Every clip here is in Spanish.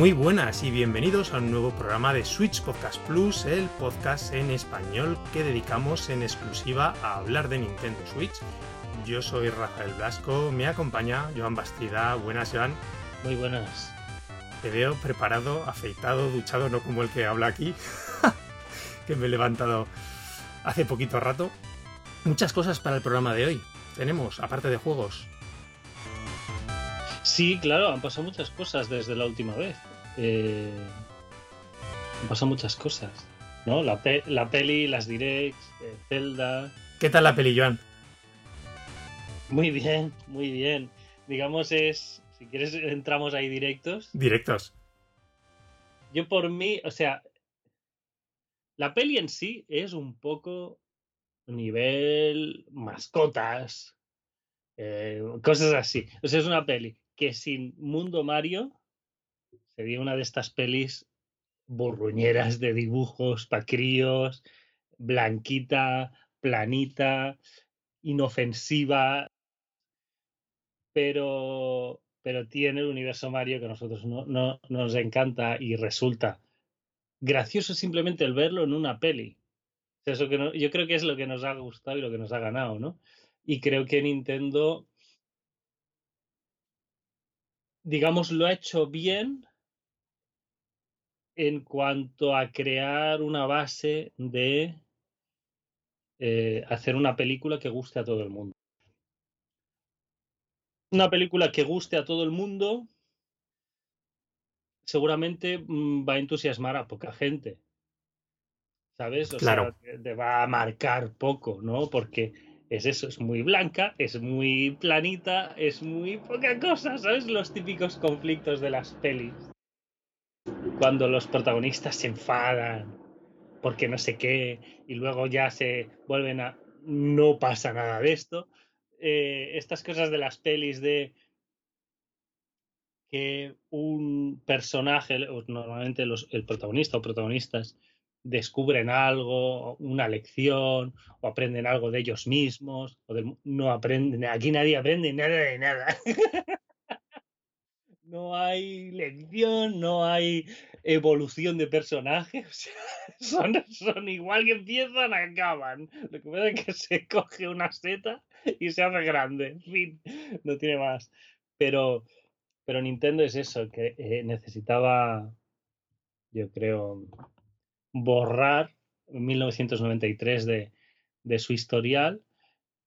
Muy buenas y bienvenidos a un nuevo programa de Switch Podcast Plus, el podcast en español que dedicamos en exclusiva a hablar de Nintendo Switch. Yo soy Rafael Blasco, me acompaña Joan Bastida. Buenas, Joan. Muy buenas. Te veo preparado, afeitado, duchado, no como el que habla aquí, que me he levantado hace poquito rato. Muchas cosas para el programa de hoy. Tenemos, aparte de juegos, Sí, claro, han pasado muchas cosas desde la última vez. Eh, pasado muchas cosas. ¿No? La, la peli, las directs, eh, Zelda. ¿Qué tal la peli, Joan? Muy bien, muy bien. Digamos, es. Si quieres, entramos ahí directos. Directos. Yo por mí, o sea. La peli en sí es un poco nivel mascotas, eh, cosas así. O sea, es una peli que sin Mundo Mario sería una de estas pelis burruñeras de dibujos para críos, blanquita, planita, inofensiva, pero, pero tiene el universo Mario que a nosotros no, no, nos encanta y resulta gracioso simplemente el verlo en una peli. Eso que yo creo que es lo que nos ha gustado y lo que nos ha ganado, ¿no? Y creo que Nintendo digamos, lo ha hecho bien en cuanto a crear una base de eh, hacer una película que guste a todo el mundo. Una película que guste a todo el mundo seguramente mm, va a entusiasmar a poca gente. ¿Sabes? O claro. sea, te va a marcar poco, ¿no? Porque es eso, es muy blanca, es muy planita, es muy poca cosa, ¿sabes? Los típicos conflictos de las pelis. Cuando los protagonistas se enfadan porque no sé qué y luego ya se vuelven a... No pasa nada de esto. Eh, estas cosas de las pelis de que un personaje, normalmente el protagonista o protagonistas, descubren algo, una lección, o aprenden algo de ellos mismos, o no aprenden, aquí nadie aprende nada de nada. no hay lección, no hay evolución de personajes, son, son igual que empiezan, acaban. Lo que pasa es que se coge una seta y se hace grande, en fin, no tiene más. Pero, pero Nintendo es eso, que eh, necesitaba, yo creo, borrar 1993 de, de su historial.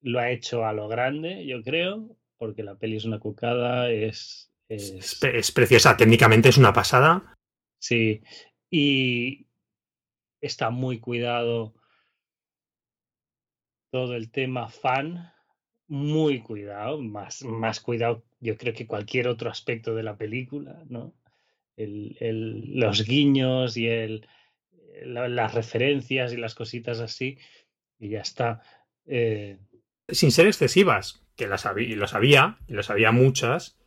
Lo ha hecho a lo grande, yo creo, porque la peli es una cucada, es... Es, preciosa, técnicamente es una pasada. Sí, y está muy cuidado todo el tema fan, muy cuidado, más, más cuidado yo creo que cualquier otro aspecto de la película, ¿no? El, el, los guiños y el, las referencias y las cositas así, y ya está. Eh, Sin ser excesivas, que las había, lo sabía, y lo sabía muchas,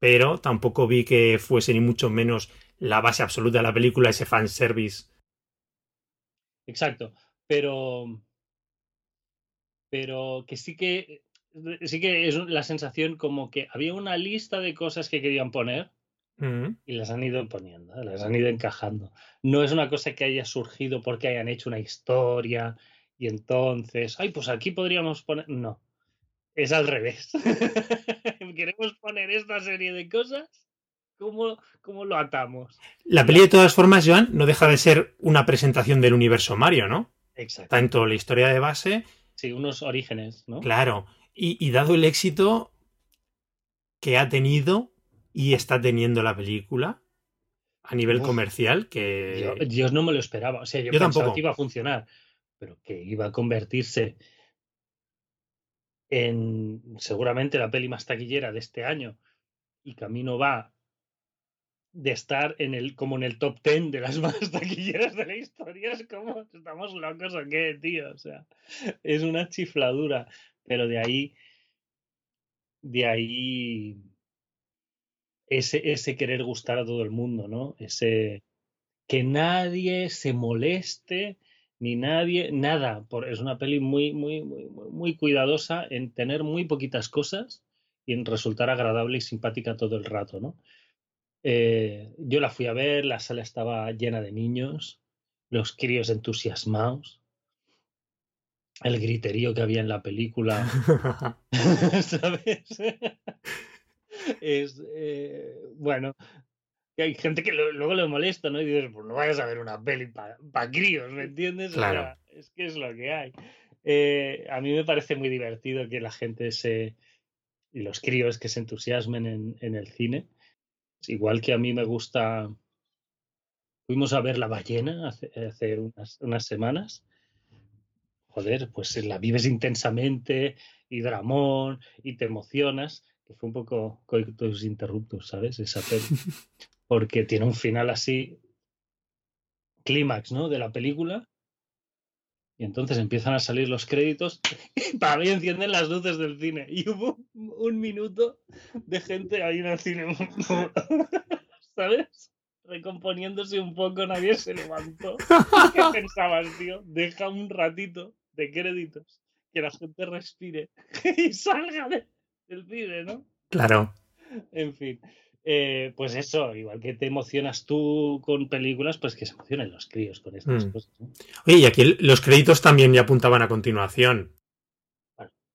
pero tampoco vi que fuese ni mucho menos la base absoluta de la película, ese fanservice. Exacto, pero. Pero que sí que. Sí que es la sensación como que había una lista de cosas que querían poner y las han ido poniendo, las han ido encajando. No es una cosa que haya surgido porque hayan hecho una historia y entonces, ay, pues aquí podríamos poner. No, es al revés. Queremos poner esta serie de cosas. ¿Cómo, ¿Cómo lo atamos? La peli, de todas formas, Joan, no deja de ser una presentación del universo Mario, ¿no? Exacto. Tanto la historia de base. Sí, unos orígenes, ¿no? Claro. Y, y dado el éxito que ha tenido, y está teniendo la película a nivel comercial que yo, no me lo esperaba o sea yo, pensaba que iba a funcionar pero que iba a convertirse en seguramente la peli más taquillera de este año y camino va de estar en el como en el top ten de las más taquilleras de la historia es como estamos locos o qué tío o sea es una chifladura pero de ahí de ahí ese, ese querer gustar a todo el mundo, ¿no? Ese que nadie se moleste ni nadie, nada. Por, es una peli muy, muy, muy, muy cuidadosa en tener muy poquitas cosas y en resultar agradable y simpática todo el rato, ¿no? Eh, yo la fui a ver, la sala estaba llena de niños, los críos entusiasmados, el griterío que había en la película, ¿sabes? es, eh, bueno, hay gente que luego le molesta, ¿no? Y dices, pues no vayas a ver una peli para críos, ¿me entiendes? Claro. es que es lo que hay. Eh, a mí me parece muy divertido que la gente se. y los críos que se entusiasmen en, en el cine. Igual que a mí me gusta. Fuimos a ver La Ballena hace, hace unas, unas semanas. Joder, pues la vives intensamente y dramón y te emocionas, que fue un poco coitus interruptus, ¿sabes? Esa peli. Porque tiene un final así, clímax, ¿no? De la película. Y entonces empiezan a salir los créditos y para mí encienden las luces del cine. Y hubo un minuto de gente ahí en el cine. ¿Sabes? Recomponiéndose un poco, nadie se levantó. ¿Qué pensabas, tío? Deja un ratito de créditos, que la gente respire y salga del cine, ¿no? Claro. En fin. Eh, pues eso, igual que te emocionas tú con películas, pues que se emocionen los críos con estas mm. cosas. Oye, y aquí los créditos también ya apuntaban a continuación.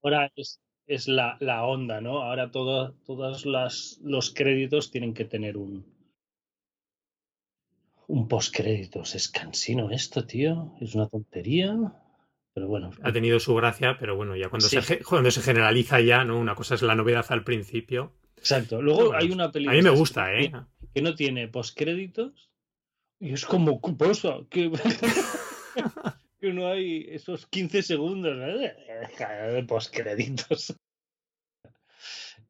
ahora es, es la, la, onda, ¿no? Ahora todo, todos las, los créditos tienen que tener un, un postcréditos. Es cansino esto, tío. Es una tontería. Pero bueno. Ha tenido su gracia, pero bueno, ya cuando, se, cuando se generaliza ya, ¿no? Una cosa es la novedad al principio. Exacto. Luego hay una película. A mí me gusta, ¿eh? Que no tiene postcréditos. Y es como cosa que, que no hay esos 15 segundos de postcréditos.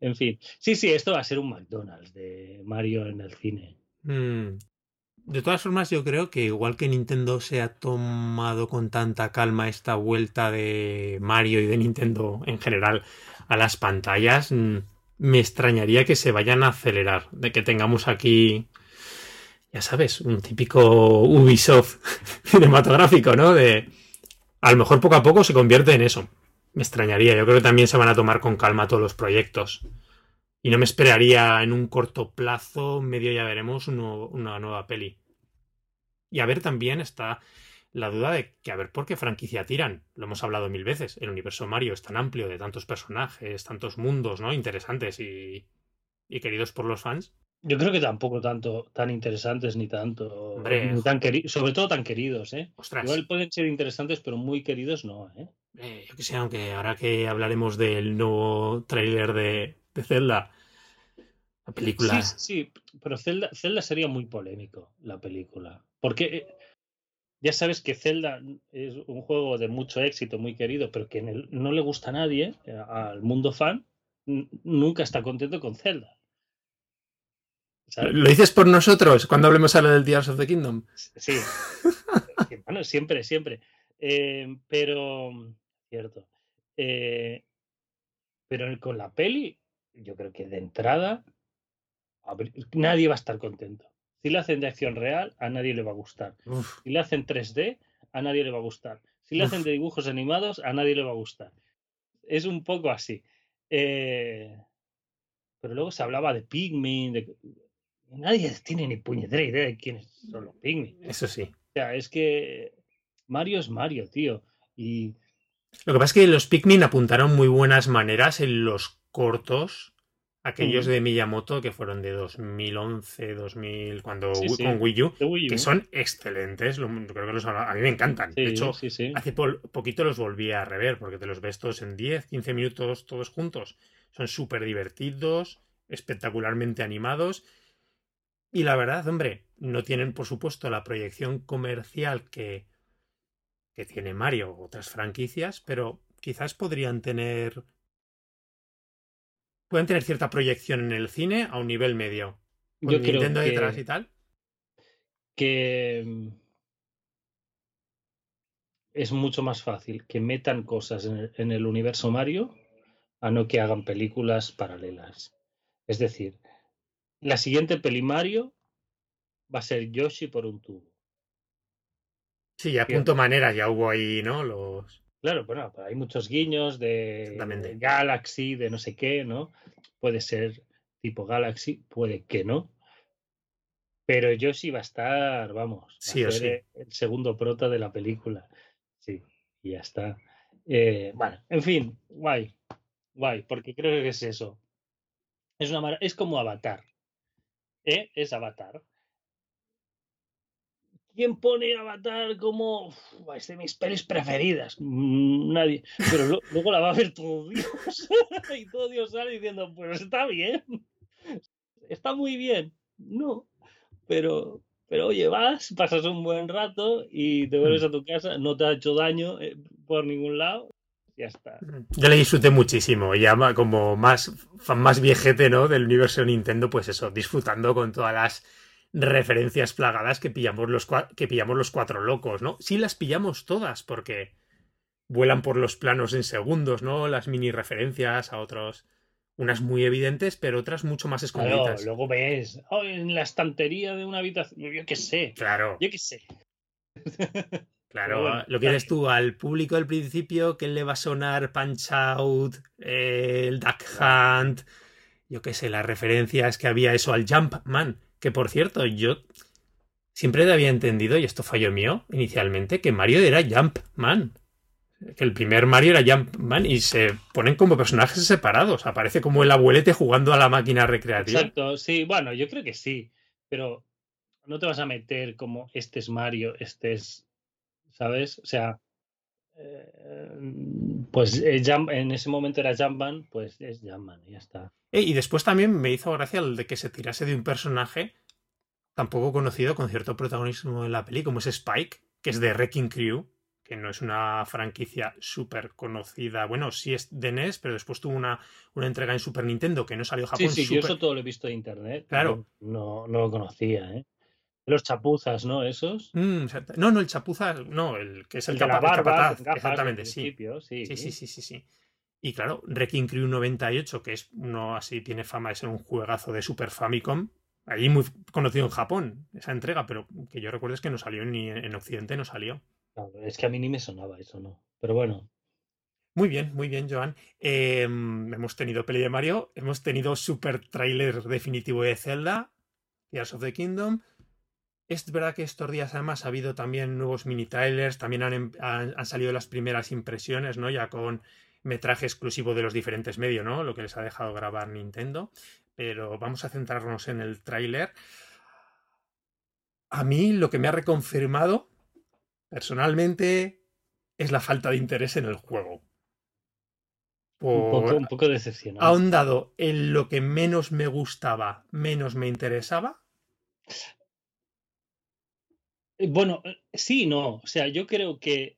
En fin. Sí, sí, esto va a ser un McDonald's de Mario en el cine. Mm. De todas formas, yo creo que igual que Nintendo se ha tomado con tanta calma esta vuelta de Mario y de Nintendo en general a las pantallas, mm, me extrañaría que se vayan a acelerar, de que tengamos aquí, ya sabes, un típico Ubisoft cinematográfico, ¿no? De a lo mejor poco a poco se convierte en eso. Me extrañaría, yo creo que también se van a tomar con calma todos los proyectos. Y no me esperaría en un corto plazo, medio ya veremos, una nueva peli. Y a ver también está la duda de que a ver por qué franquicia tiran. Lo hemos hablado mil veces. El universo Mario es tan amplio, de tantos personajes, tantos mundos, ¿no? Interesantes y, y queridos por los fans. Yo creo que tampoco tanto tan interesantes ni tanto. tan sobre todo tan queridos, ¿eh? Igual pueden ser interesantes, pero muy queridos no, ¿eh? ¿eh? yo que sé, aunque ahora que hablaremos del nuevo tráiler de, de, Zelda, la película. Sí, sí, pero Zelda, Zelda sería muy polémico, la película. Porque eh, ya sabes que Zelda es un juego de mucho éxito, muy querido, pero que no le gusta a nadie, eh, al mundo fan, nunca está contento con Zelda. ¿Lo dices por nosotros cuando hablemos ahora del Tears of the Kingdom? Sí. bueno, siempre, siempre. Eh, pero, cierto. Eh, pero con la peli, yo creo que de entrada, nadie va a estar contento. Si le hacen de acción real, a nadie le va a gustar. Si le hacen 3D, a nadie le va a gustar. Si le hacen de dibujos animados, a nadie le va a gustar. Es un poco así. Eh, pero luego se hablaba de Pikmin. De... Nadie tiene ni puñetera idea de quiénes son los Pikmin. Eso sí. O sea, es que Mario es Mario, tío. Y. Lo que pasa es que los Pikmin apuntaron muy buenas maneras en los cortos aquellos de Miyamoto que fueron de 2011, 2000, cuando con Wii U, que son excelentes. creo que a mí me encantan. de hecho, hace poquito los volví a rever porque te los ves todos en 10, 15 minutos todos juntos. Son súper divertidos, espectacularmente animados. Y la verdad, hombre, no tienen, por supuesto, la proyección comercial que, que tiene Mario otras franquicias, pero quizás podrían tener pueden tener cierta proyección en el cine a un nivel medio. Con Yo Nintendo creo detrás y tal. Que mm, es mucho más fácil que metan cosas en el, universo Mario a no que hagan películas paralelas. Es decir, la siguiente peli Mario va a ser Yoshi por un tubo. Sí, a punto manera ya hubo ahí, ¿no? Los. Claro, bueno, hay muchos guiños de, Galaxy, de no sé qué, ¿no? Puede ser tipo Galaxy, puede que no. Pero Yoshi va a estar, vamos, sí, a ser el segundo prota de la película. Sí, y ya está. Eh, bueno, en fin, guay, guay, porque creo que es eso. Es, una es como Avatar. ¿Eh? Es Avatar. ¿Quién pone Avatar como es de mis pelis preferidas? Mm, nadie. Pero luego la va a ver todo Dios. y todo Dios sale diciendo, pues está bien. Está muy bien. No. Pero, pero oye, vas, pasas un buen rato y te vuelves a tu casa, no te ha hecho daño eh, por ningún lado. Ya está. Mm. Yo le disfruté muchísimo, ya como más más viejete, ¿no? Del universo de Nintendo, pues eso, disfrutando con todas las referencias plagadas que pillamos los, que pillamos los cuatro locos, ¿no? Sí las pillamos todas, porque vuelan por los planos en segundos, ¿no? Las mini referencias a otros. Unas muy evidentes, pero otras mucho más escondidas. luego ves oh, en la estantería de una habitación. Yo qué sé. Claro. Yo qué sé. Claro, lo que eres tú al público del principio, que le va a sonar Punch Out, el Duck Hunt, yo qué sé, las referencias que había eso al Jumpman, que por cierto, yo siempre había entendido, y esto falló mío inicialmente, que Mario era Jumpman. Que el primer Mario era Jumpman y se ponen como personajes separados. Aparece como el abuelete jugando a la máquina recreativa. Exacto, sí, bueno, yo creo que sí. Pero no te vas a meter como este es Mario, este es. ¿Sabes? O sea. Eh, pues eh, en ese momento era Jumpman, pues es Jumpman y ya está. Eh, y después también me hizo gracia el de que se tirase de un personaje tampoco conocido con cierto protagonismo en la peli, como es Spike, que es de Wrecking Crew, que no es una franquicia súper conocida. Bueno, sí es de NES, pero después tuvo una, una entrega en Super Nintendo que no salió a Japón. Sí, sí, yo eso todo lo he visto de internet. Claro. No, no lo conocía, ¿eh? Los chapuzas, ¿no? Esos. Mm, no, no, el chapuzas, no, el que es el, de la barba, exactamente, sí. Sí, sí. sí, sí, sí, sí. Y claro, Wrecking Crew 98, que es uno así, tiene fama de ser un juegazo de Super Famicom. Allí muy conocido en Japón, esa entrega, pero que yo recuerdo es que no salió ni en Occidente, no salió. es que a mí ni me sonaba eso, ¿no? Pero bueno. Muy bien, muy bien, Joan. Em, hemos tenido peli de Mario, hemos tenido super trailer definitivo de Zelda, Tears of the Kingdom. Es verdad que estos días además ha habido también nuevos mini trailers, también han, em, han salido las primeras impresiones, ¿no? Ya con metraje exclusivo de los diferentes medios, ¿no? Lo que les ha dejado grabar Nintendo. Pero vamos a centrarnos en el tráiler. A mí lo que me ha reconfirmado, personalmente, es la falta de interés en el juego. un, poco, un poco decepcionado. Ahondado en lo que menos me gustaba, menos me interesaba. Eh, bueno, eh, sí, no. O sea, yo creo que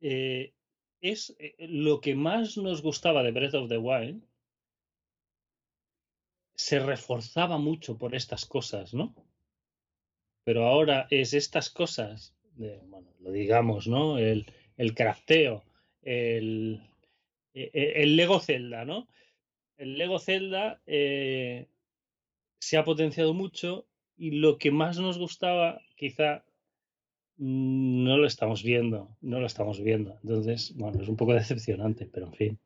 eh, es lo que más nos gustaba de Breath of the Wild. Se reforzaba mucho por estas cosas, ¿no? Pero ahora es estas cosas, de, bueno, lo digamos, ¿no? El, el crafteo, el, e, e, el, Lego Zelda, ¿no? El Lego Zelda se ha potenciado mucho y lo que más nos gustaba, quizá no lo estamos viendo, no lo estamos viendo. Entonces, bueno, es un poco decepcionante, pero en fin.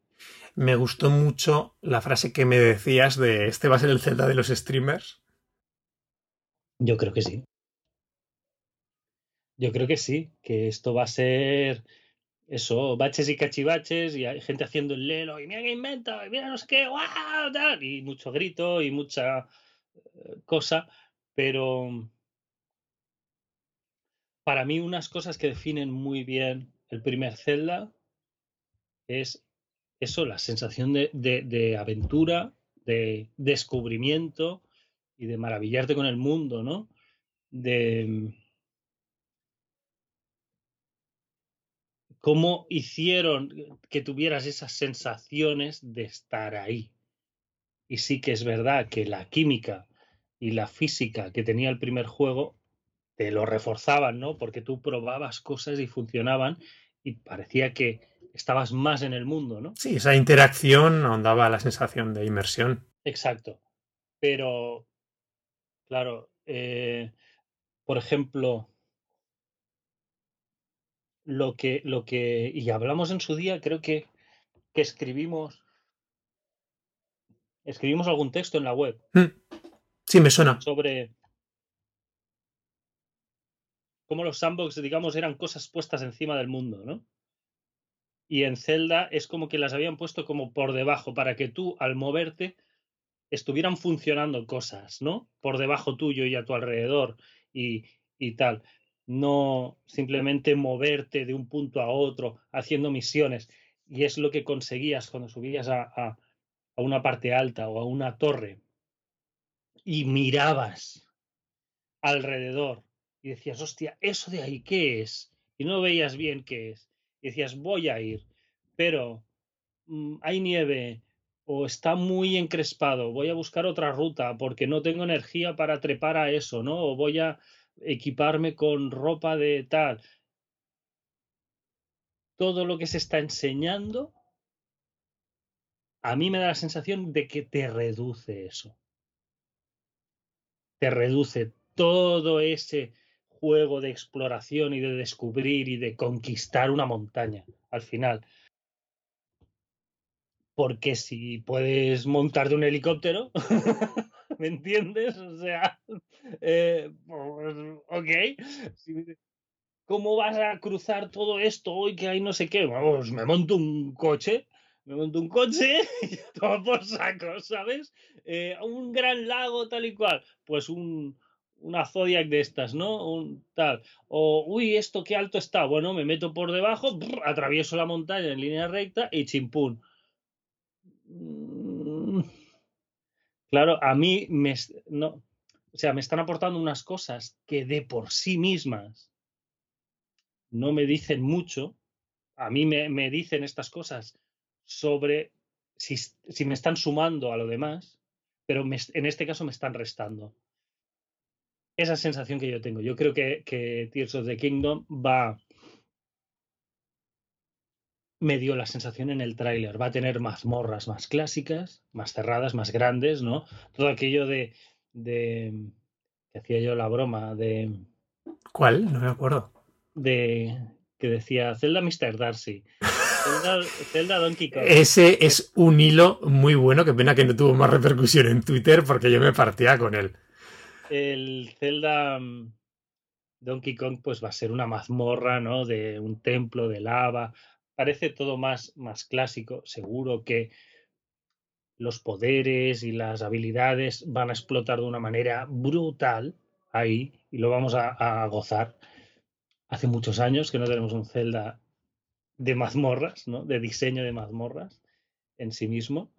Me gustó mucho la frase que me decías de este va a ser el Zelda de los streamers. Yo creo que sí. Yo creo que sí, que esto va a ser eso, baches y cachivaches y hay gente haciendo el lelo y mira que invento y mira no sé qué, y mucho grito y mucha eh, cosa, pero para mí unas cosas que definen muy bien el primer Zelda es eso, la sensación de, aventura, de descubrimiento y de maravillarte con el mundo, ¿no? De mm, cómo hicieron que tuvieras esas sensaciones de estar ahí. Y sí que es verdad que la química y la física que tenía el primer juego te lo reforzaban, ¿no? Porque tú probabas cosas y funcionaban y parecía que estabas más en el mundo, ¿no? Sí, esa interacción nos daba la sensación de inmersión. Exacto. Pero, claro, eh, por ejemplo, lo que, lo que, y hablamos en su día, creo que, que escribimos, escribimos algún texto en la web. Mm. Sí, me suena. Sobre, como los sandbox, digamos, eran cosas puestas encima del mundo, ¿no? Y en Zelda es como que las habían puesto como por debajo para que tú al moverte estuvieran funcionando cosas, ¿no? Por debajo tuyo y a tu alrededor y, y tal. No simplemente moverte de un punto a otro haciendo misiones. Y es lo que conseguías cuando subías a, a una parte alta o a una torre y mirabas alrededor y decías, hostia, ¿eso de ahí qué es? Y no veías bien qué es. Y decías, voy a ir, pero mmm, hay nieve o está muy encrespado, voy a buscar otra ruta porque no tengo energía para trepar a eso, ¿no? O voy a equiparme con ropa de tal. Todo lo que se está enseñando, a mí me da la sensación de que te reduce eso. Te reduce todo ese juego de exploración y de descubrir y de conquistar una montaña al final. Porque si puedes montar de un helicóptero, ¿me entiendes? O sea, eh, pues, ok. ¿Cómo vas a cruzar todo esto hoy que hay no sé qué? Vamos, me monto un coche, me monto un coche y todo por saco, ¿sabes? Eh, un gran lago tal y cual. Pues un, una Zodiac de estas, ¿no? Un tal. O, uy, esto qué alto está. Bueno, me meto por debajo, atravieso la montaña en línea recta y chimpún. Mm. Claro, a mí me, no, o sea, me están aportando unas cosas que de por sí mismas no me dicen mucho. A mí me, me dicen estas cosas sobre si, si, me están sumando a lo demás, pero en este caso me están restando esa sensación que yo tengo. Yo creo que, que Tears of the Kingdom va. Me dio la sensación en el tráiler. Va a tener mazmorras más clásicas, más cerradas, más grandes, ¿no? Todo aquello de. de que hacía yo la broma de. ¿Cuál? No me acuerdo. De. que decía Zelda Mr. Darcy. Zelda, Zelda, Donkey Kong. Ese es un hilo muy bueno. Qué pena que no tuvo más repercusión en Twitter porque yo me partía con él el Zelda mm, Donkey Kong pues va a ser una mazmorra, ¿no? De un templo de lava. Parece todo más, más clásico. Seguro que los poderes y las habilidades van a explotar de una manera brutal ahí y lo vamos a, a gozar. Hace muchos años que no tenemos un Zelda de mazmorras, ¿no? De diseño de mazmorras en sí mismo.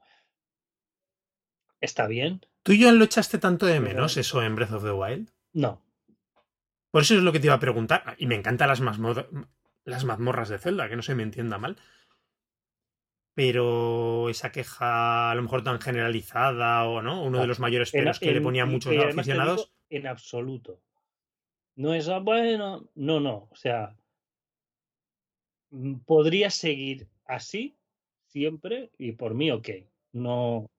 Está bien, ¿Tú y yo lo echaste tanto de menos eso en Breath of the Wild? No. Por eso es lo que te iba a preguntar. Y me encantan las, mazmor las mazmorras de Zelda, que no se me entienda mal. Pero esa queja a lo mejor tan generalizada o no, uno de los mayores pelos que le ponían muchos aficionados. En absoluto. No es, ah, bueno, no, no. O sea, mm, podría seguir así siempre y por mí, ok. No,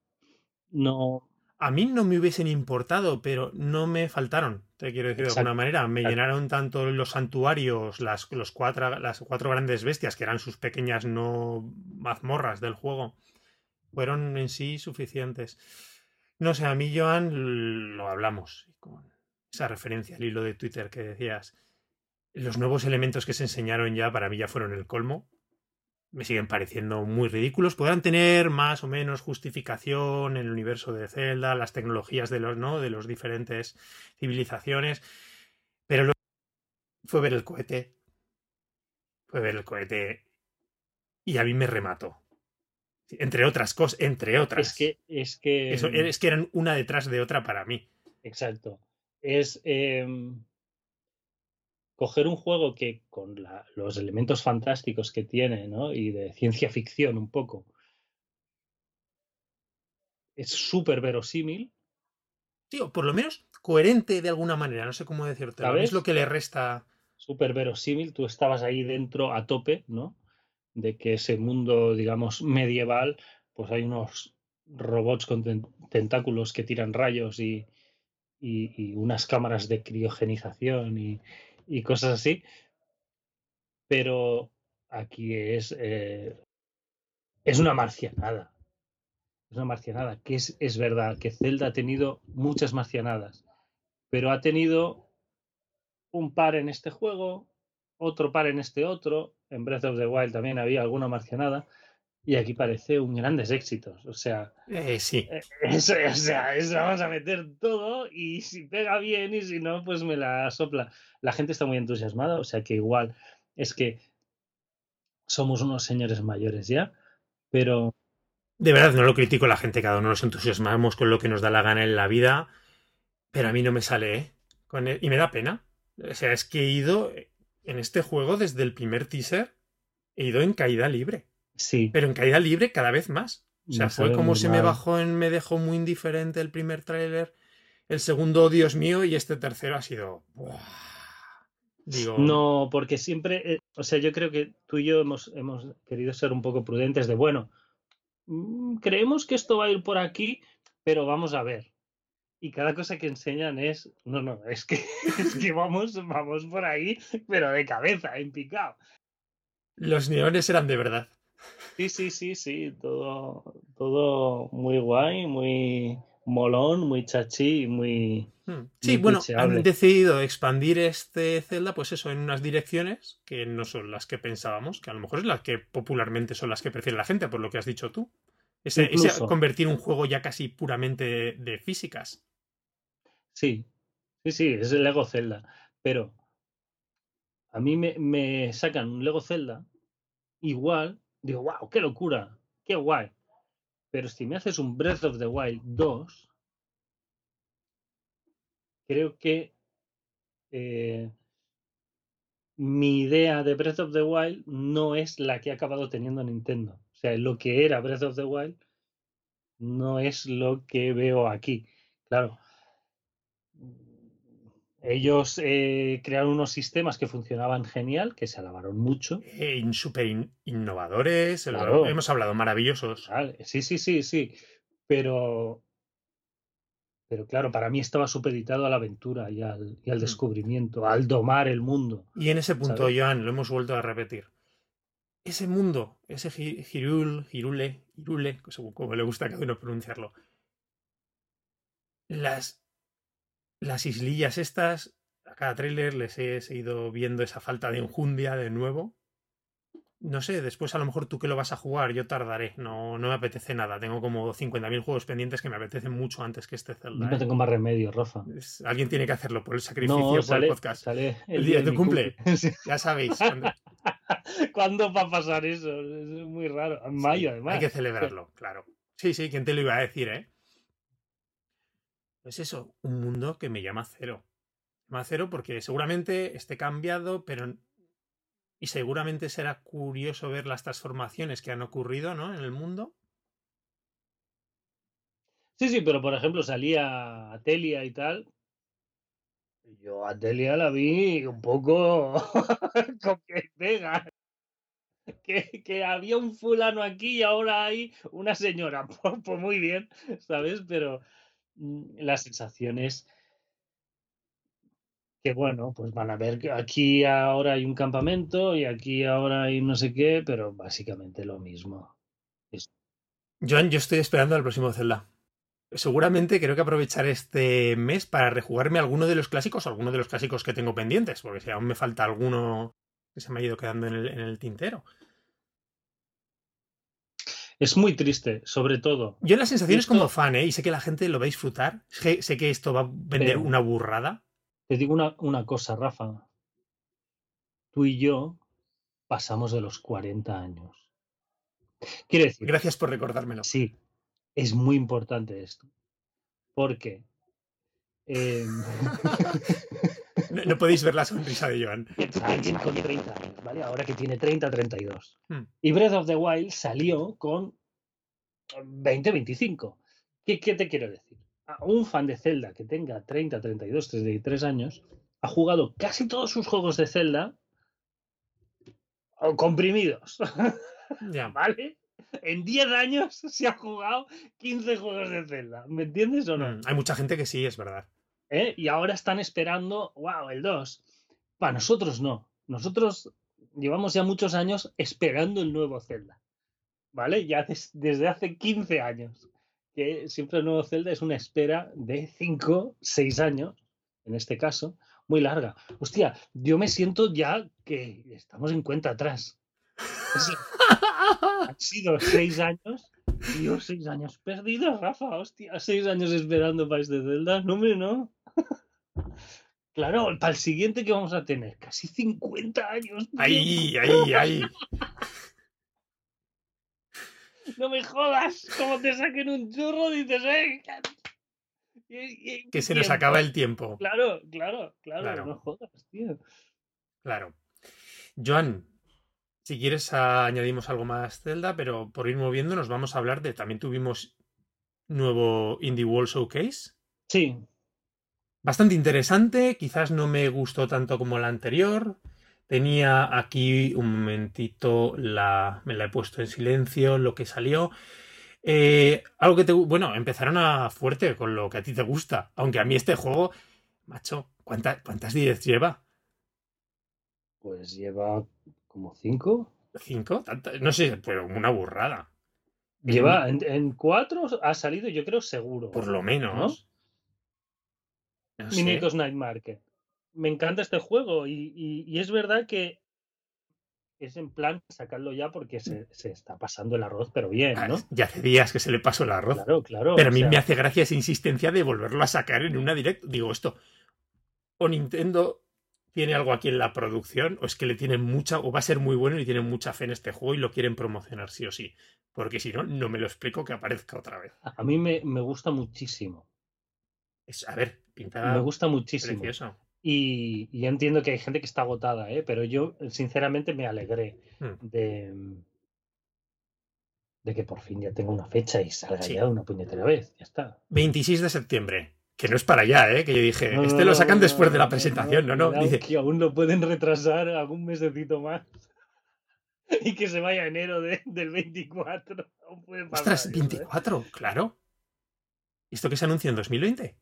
no, a mí no me hubiesen importado, pero no me faltaron, te quiero decir Exacto. de alguna manera. Me Exacto. llenaron tanto los santuarios, las, los cuatro, las cuatro grandes bestias, que eran sus pequeñas no mazmorras del juego, fueron en sí suficientes. No sé, a mí, Joan, lo hablamos con esa referencia al hilo de Twitter que decías. Los nuevos elementos que se enseñaron ya para mí ya fueron el colmo me siguen pareciendo muy ridículos. Podrán tener más o menos justificación en el universo de Zelda, las tecnologías de los, ¿no? de los diferentes civilizaciones. Pero lo fue ver el cohete. Fue ver el cohete. Y a mí me remató. Entre otras cosas, entre otras. Es que, es que. Eso, es que eran una detrás de otra para mí. Exacto. Es. Eh coger un juego que con la, los elementos fantásticos que tiene, ¿no? Y de ciencia ficción un poco, es súper verosímil. Tío, por lo menos coherente de alguna manera, no sé cómo decirte. Es lo que le resta. Súper verosímil, tú estabas ahí dentro a tope, ¿no? De que ese mundo, digamos, medieval, pues hay unos robots con tentáculos que tiran rayos y, y, y unas cámaras de criogenización y, y cosas así. Pero aquí es, eh, es una marcianada. Es una marcianada, que es, es verdad que Zelda ha tenido muchas marcianadas, pero ha tenido un par en este juego, otro par en este otro. En Breath of the Wild también había alguna marcionada. Y aquí parece un grandes éxitos. O sea, Eh, sí. eh, eso, o sea, eso vamos a meter todo y si pega bien y si no, pues me la sopla. La gente está muy entusiasmada, o sea que igual es que somos unos señores mayores ya, pero De verdad, no lo critico a la gente, cada uno nos entusiasmamos con lo que nos da la gana en la vida, pero a mí no me sale, ¿eh? Con el- Y me da pena. O sea, es que he ido en este juego desde el primer teaser, he ido en caída libre, sí. pero en caída libre cada vez más. O sea, fue como se me bajó en me dejó muy indiferente el primer tráiler, el segundo, Dios mío, y este tercero ha sido... ¡buah! Digo, No, porque siempre, eh, o sea, yo creo que tú y yo hemos, hemos querido ser un poco prudentes de, bueno, mm, creemos que esto va a ir por aquí, pero vamos a ver. Y cada cosa que enseñan es, no, no, es que, es que vamos, vamos por ahí, pero de cabeza, en picado. los neones eran de verdad. Sí, sí, sí, sí, todo, todo muy guay, muy molón, muy chachi, muy... Hmm. Sí, Muy bueno, han decidido expandir este Zelda, pues eso, en unas direcciones que no son las que pensábamos, que a lo mejor es las que popularmente son las que prefiere la gente, por lo que has dicho tú. Ese, convertir un juego ya casi puramente de, de físicas. Sí, sí, sí, es el Lego Zelda. Pero a mí me, me sacan un Lego Zelda, igual, digo, wow, qué locura, qué guay. Pero si me haces un Breath of the Wild 2, creo que eh, mi idea de Breath of the Wild no es la que ha acabado teniendo Nintendo. O sea, lo que era Breath of the Wild no es lo que veo aquí. Claro. Ellos eh, crearon unos sistemas que funcionaban genial, que se alabaron mucho. Eh, in- super in- innovadores, Claro. hemos hablado maravillosos. Vale, Sí, sí, sí, sí. Pero, pero claro, para mí estaba supeditado a la aventura y al, y al Mm. descubrimiento, al domar el mundo. Y en ese punto, ¿Sabes? Joan, lo hemos vuelto a repetir. Ese mundo, ese Gi- Hirul, Hirule, Hirule, según como le gusta a cada uno pronunciarlo. Las, las islillas estas, a cada tráiler les he seguido viendo esa falta de enjundia de nuevo. No sé, después a lo mejor tú que lo vas a jugar, yo tardaré. No, no me apetece nada. Tengo como 50.000 juegos pendientes que me apetecen mucho antes que este Zelda. no ¿eh? tengo más remedio, Rafa. Es- alguien tiene que hacerlo por el sacrificio, No, por sale, el podcast. sale El día de tu cumple. Ya sabéis, cuando- ¿Cuándo va a pasar eso? Es muy raro. En mayo, Sí, además. Hay que celebrarlo, claro. Sí, sí, ¿quién te lo iba a decir, eh? Pues eso, un mundo que me llama cero. Me llama cero porque seguramente esté cambiado, pero. Y seguramente será curioso ver las transformaciones que han ocurrido, ¿no? En el mundo. Sí, sí, pero por ejemplo salía Atelia y tal. Yo a Atelia la vi un poco con que pega. Que, que había un fulano aquí y ahora hay una señora. Pues, pues muy bien, ¿sabes? Pero las sensaciones que bueno, pues van a ver aquí ahora hay un campamento y aquí ahora hay no sé qué, pero básicamente lo mismo. Joan, yo estoy esperando al próximo Zelda. Seguramente creo que aprovecharé este mes para rejugarme alguno de los clásicos, alguno de los clásicos que tengo pendientes, porque si aún me falta alguno que se me ha ido quedando en el, en el tintero. Es muy triste, sobre todo. Yo la sensación es Esto- como fan, ¿eh? Y sé que la gente lo va a disfrutar. Sé, sé que esto va a vender Pero- una burrada. Te digo una, una cosa, Rafa. Tú y yo pasamos de los 40 años. Quiero decir, Gracias por recordármelo. sí, es muy importante esto. Porque eh, No, no podéis ver la sonrisa de Joan. alguien con 30 años, ¿vale? Ahora que tiene 30, 32. Hmm. Y Breath of the Wild salió con 20, 25. ¿Qué, qué te quiero decir? A un fan de Zelda que tenga 30, 32, 33 años ha jugado casi todos sus juegos de Zelda o comprimidos, Ya. ¿vale? En 10 años se ha jugado 15 juegos de Zelda, ¿me entiendes o no? Mm, Hay mucha gente que sí, es verdad. ¿Eh? Y ahora están esperando, wow, el 2. Para nosotros no. Nosotros llevamos ya muchos años esperando el nuevo Zelda. ¿Vale? Ya des- desde hace 15 años. Que siempre el nuevo Zelda es una espera de 5, 6 años, en este caso. muy larga. Hostia, yo me siento ya que estamos en cuenta atrás. Han sido seis años. Tío, seis años perdidos, Rafa. Hostia, seis años esperando para este Zelda. No, me no. Claro, para el siguiente que vamos a tener, casi 50 años. tío. Ahí, ahí, ahí. No me jodas. Como te saquen un churro, dices, eh. Que se nos acaba el tiempo. Claro, claro, claro, Claro. no jodas, tío. Claro. Joan, si quieres añadimos algo más Zelda, pero por ir moviendo nos vamos a hablar de. También tuvimos nuevo Indie World Showcase. Sí, Bastante interesante, quizás no me gustó tanto como la anterior. Tenía aquí un momentito, la, me la he puesto en silencio, lo que salió. Eh, algo que te... Bueno, empezaron a fuerte con lo que a ti te gusta, aunque a mí este juego, macho, ¿cuánta- ¿cuántas 10 lleva? pues lleva como cinco. ¿Cinco? Tanta- No sé, pero una burrada. Lleva en, en cuatro ha salido, yo creo, seguro. Por lo menos. No sé. Night Market. Me encanta este juego y, y- y es verdad que es en plan sacarlo ya porque se, se está pasando el arroz, pero bien, Ah, ¿no? Ya hace días que se le pasó el arroz. Claro, claro. Pero a mí sea, me hace gracia esa insistencia de volverlo a sacar en una direct. Digo, esto, o Nintendo tiene algo aquí en la producción, o es que le tienen mucha, o va a ser muy bueno y tienen mucha fe en este juego y lo quieren promocionar sí o sí. Porque si no, no me lo explico que aparezca otra vez. A mí me, me gusta muchísimo. Es, a ver, pinta Me gusta muchísimo. precioso. Y, y entiendo que hay gente que está agotada, ¿eh? pero yo sinceramente me alegré Mm. de, de que por fin ya tenga una fecha y salga Sí. ya de una puñetera vez. Ya está. 26 de septiembre. Que no es para allá, ¿eh? Que yo dije, No, este no, lo sacan no, después de la presentación, no, no. Dice, que aún lo pueden retrasar algún mesecito más. Y que se vaya a enero de- del 24. Aún puede pasar ostras, eso, ¿eh? 24, claro. ¿Esto que se anunció en 2020?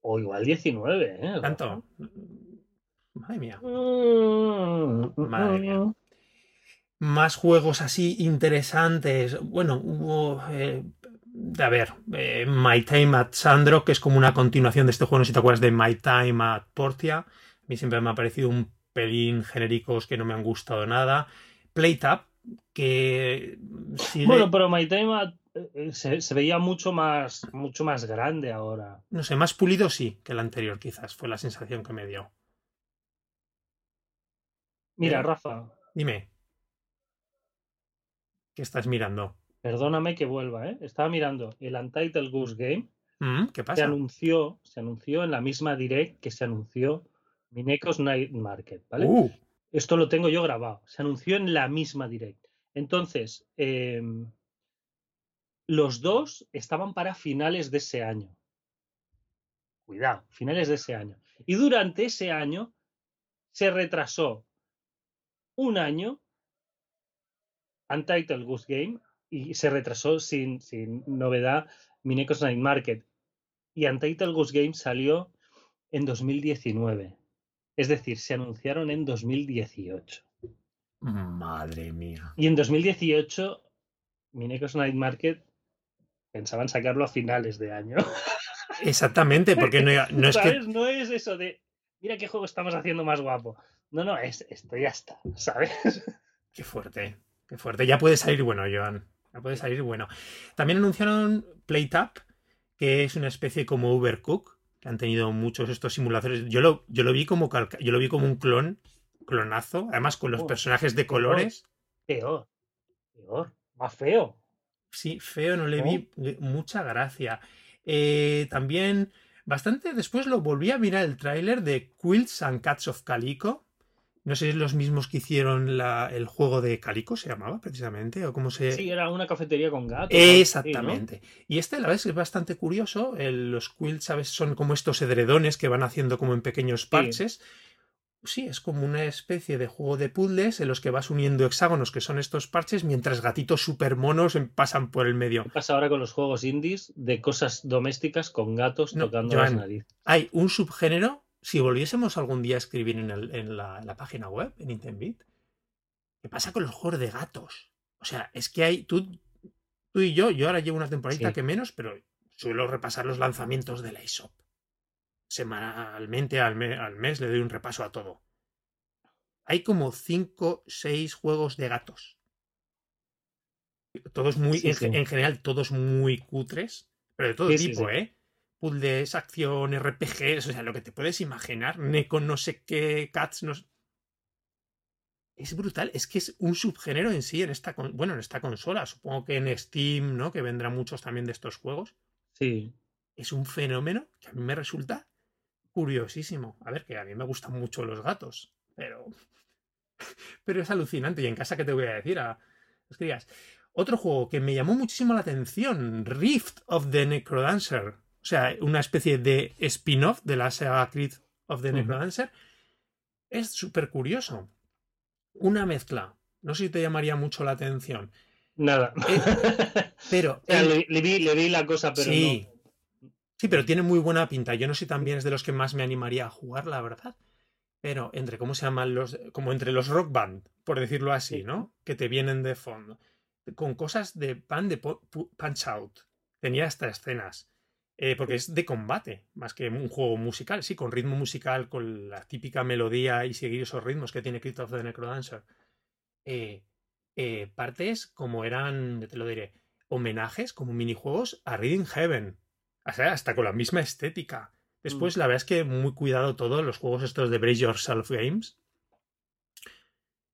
O igual 19, ¿eh? ¿Tanto? Madre mía. Mm, Madre mía. Más juegos así interesantes. Bueno, hubo. eh, a ver, eh, My Time at Sandro, que es como una continuación de este juego, no sé si te acuerdas de My Time at Portia. A mí siempre me ha parecido un pelín genéricos que no me han gustado nada. Playtap, que sigue- Bueno, pero My Time at- se, se veía mucho más, mucho más grande ahora. no sé, más pulido sí que el anterior, quizás, fue la sensación que me dio. Mira, Eh. Rafa, Dime. ¿Qué estás mirando? perdóname que vuelva, ¿eh? Estaba mirando el Untitled Goose Game. Mm, ¿Qué Se pasa? anunció, se anunció en la misma direct que se anunció Minecos Night Market, ¿vale? Uh, Esto lo tengo yo grabado. Se anunció en la misma direct. Entonces, em, los dos estaban para finales de ese año. Cuidado, finales de ese año. Y durante ese año se retrasó un año Untitled Goose Game y se retrasó sin, sin novedad Minecos Night Market. Y Untitled Goose Game salió en 2019. Es decir, se anunciaron en 2018. madre mía. Y en 2018, Minecos Night Market pensaban sacarlo a finales de año. Exactamente, porque no, no es que. No es eso de, mira qué juego estamos haciendo más guapo. No, no, es esto ya está, ¿sabes? Qué fuerte, qué fuerte. Ya puede salir bueno, Joan. Ya puede salir bueno. También anunciaron PlayTap, que es una especie como Overcook, que han tenido muchos estos simuladores. Yo lo, yo lo vi como calca- yo lo vi como un clon, clonazo, además con los Oh, personajes de colores. Peor, peor, más feo. Sí, feo, no le vi mucha gracia. Eh, también, bastante después lo volví a mirar el tráiler de Quilts and Cats of Calico. No sé si es los mismos que hicieron la- el juego de Calico, se llamaba precisamente, o cómo se... Sí, era una cafetería con gatos. Exactamente. Y este, la verdad, es que es bastante curioso. El- los quilts, ¿sabes? Son como estos edredones que van haciendo como en pequeños parches. Sí, es como una especie de juego de puzzles en los que vas uniendo hexágonos, que son estos parches, mientras gatitos super monos pasan por el medio. ¿Qué pasa ahora con los juegos indies de cosas domésticas con gatos No, tocando Joan, las narices? Hay un subgénero, si volviésemos algún día a escribir en, el- en la, en la página web, en Intembit, ¿qué pasa con los juegos de gatos? O sea, es que hay, tú, tú y yo, yo ahora llevo una temporadita Sí. que menos, pero suelo repasar los lanzamientos de la eShop. Semanalmente, al, al mes, le doy un repaso a todo. Hay como 5, 6 juegos de gatos. Todos muy, Sí, en, sí. en general, todos muy cutres, pero de todo Sí, tipo. ¿eh? Puzzles, acción, RPGs, o sea, lo que te puedes imaginar. Neko, no sé qué, Cats, no sé- Es brutal, es que es un subgénero en sí en esta, bueno, en esta consola. Supongo que en Steam, ¿no? Que vendrán muchos también de estos juegos. Sí. Es un fenómeno que a mí me resulta curiosísimo. A ver, que a mí me gustan mucho los gatos, pero. Pero es alucinante. Y en casa, ¿qué te voy a decir a crías? Otro juego que me llamó muchísimo la atención: Rift of the Necrodancer. O sea, una especie de spin-off de la saga Creed of the. Necrodancer. Es súper curioso. Una mezcla. No sé si te llamaría mucho la atención. Nada. Pero. O sea, el- le, le vi, le vi la cosa, pero Sí. no. Sí, pero tiene muy buena pinta. Yo no sé también es de los que más me animaría a jugar, la verdad. Pero entre, ¿cómo se llaman los? Como entre los rock band, por decirlo así, Sí. ¿no? Que te vienen de fondo. Con cosas de pan de punch out. Tenía hasta escenas. Eh, porque es de combate, más que un juego musical. Sí, con ritmo musical, con la típica melodía y seguir esos ritmos que tiene Crypt of the Necrodancer. Eh, eh, partes como eran, te lo diré, homenajes, como minijuegos a Reading Heaven. Hasta con la misma estética. Después, la verdad es que muy cuidado todo. Los juegos estos de Brace Yourself Games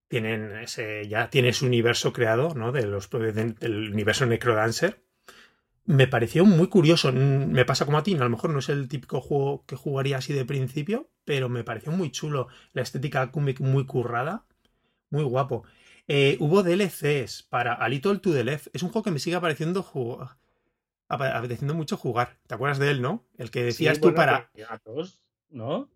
tienen ese, ya tiene su universo creado, ¿no? De los, de- del universo Necrodancer. Me pareció muy curioso. Mm, Me pasa como a ti, a lo mejor no es el típico juego que jugaría así de principio, pero me pareció muy chulo. La estética cómic muy currada, muy guapo. Eh, hubo DLCs para A Little to the Left. Es un juego que me sigue apa- apeteciendo mucho jugar. ¿Te acuerdas de él, no? El que decías Sí, tú bueno, para. gatos, ¿no?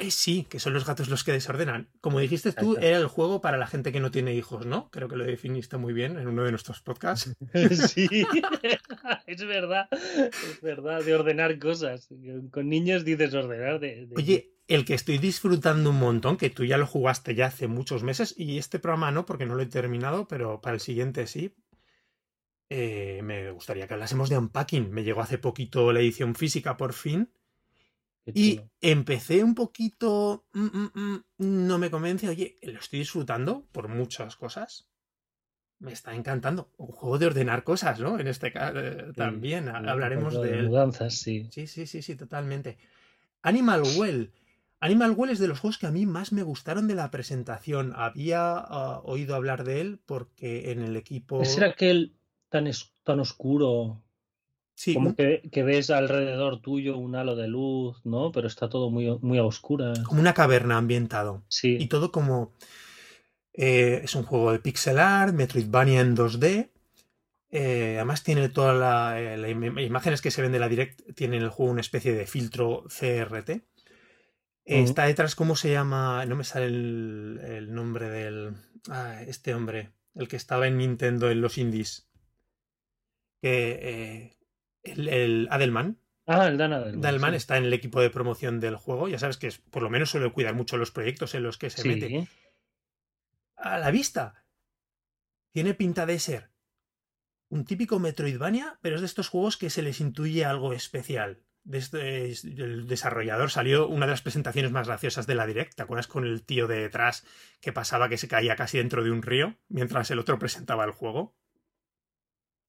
Eh, sí, que son los gatos los que desordenan. Como dijiste tú, era el juego para la gente que no tiene hijos, ¿no? Creo que lo definiste muy bien en uno de nuestros podcasts. Sí, es verdad, es verdad, de ordenar cosas. Con niños dices ordenar de... de- Oye, el que estoy disfrutando un montón, que tú ya lo jugaste ya hace muchos meses, y este programa no, porque no lo he terminado, pero para el siguiente sí. Eh, me gustaría que hablásemos de Unpacking. Me llegó hace poquito la edición física por fin. Y empecé un poquito. mm, mm, mm, no me convence. Oye, lo estoy disfrutando por muchas cosas. Me está encantando. Un juego de ordenar cosas, ¿no? En este caso Sí, también. sí, Hablaremos de mudanzas, sí. Sí, sí, sí, sí, totalmente. Animal Well. Animal Well es de los juegos que a mí más me gustaron de la presentación. Había ah, oído hablar de él porque en el equipo. ¿Es aquel tan, es- tan oscuro Sí, como que, que ves alrededor tuyo un halo de luz, ¿no? Pero está todo muy, muy a oscuras. como una caverna ambientado. y Sí, todo como eh, es un juego de pixel art, Metroidvania en 2D. eh, además tiene todas las imágenes que se ven de la Direct, tienen el juego una especie de filtro CRT. Eh. Está detrás, ¿cómo se llama? No me sale el, el nombre del... ah, este hombre, el que estaba en Nintendo en los indies. Que, eh, el, el Adelman. Ah, el del Adelman sí. está en el equipo de promoción del juego. Ya sabes que es, por lo menos suele cuidar mucho los proyectos en los que se Sí, mete a la vista tiene pinta de ser un típico Metroidvania, pero es de estos juegos que se les intuye algo especial. Desde el desarrollador salió una de las presentaciones más graciosas de la Direct. ¿Te acuerdas con el tío de detrás que pasaba que se caía casi dentro de un río mientras el otro presentaba el juego?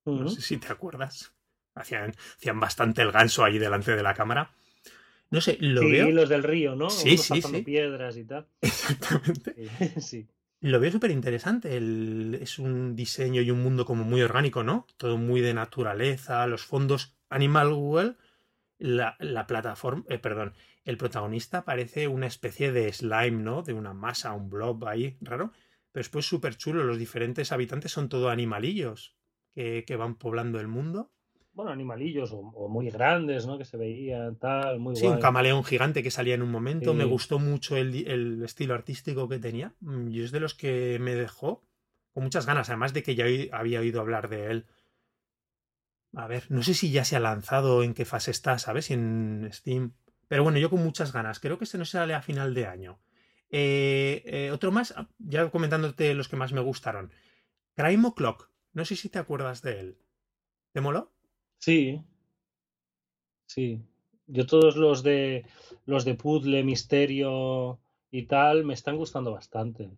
No sé si te acuerdas. Hacían, hacían bastante el ganso ahí delante de la cámara. No sé, lo Sí, veo. los del río, ¿no? Sí, Unos sí, sí. piedras y tal. Exactamente. Sí, sí. Lo veo súper interesante. El- Es un diseño y un mundo como muy orgánico, ¿no? Todo muy de naturaleza, los fondos. Animal Well, la, la plataforma, eh, perdón, el protagonista parece una especie de slime, ¿no? De una masa, un blob ahí raro. Pero después súper chulo. Los diferentes habitantes son todo animalillos que, que van poblando el mundo. Bueno, animalillos o, o muy grandes, ¿no? Que se veían tal, muy Sí, un camaleón gigante que salía en un momento. Me gustó mucho el, estilo artístico que tenía. Mm, Y es de los que me dejó con muchas ganas, además de que ya había oído hablar de él. A ver, no sé si ya se ha lanzado, en qué fase está, ¿sabes? En Steam. Pero bueno, yo con muchas ganas. Creo que este no sale a final de año. Eh, eh, otro más, ah, ya comentándote los que más me gustaron. Crime O'Clock. No sé si te acuerdas de él. ¿Te moló? Sí. Sí. Yo todos los de los de puzzle, misterio y tal me están gustando bastante.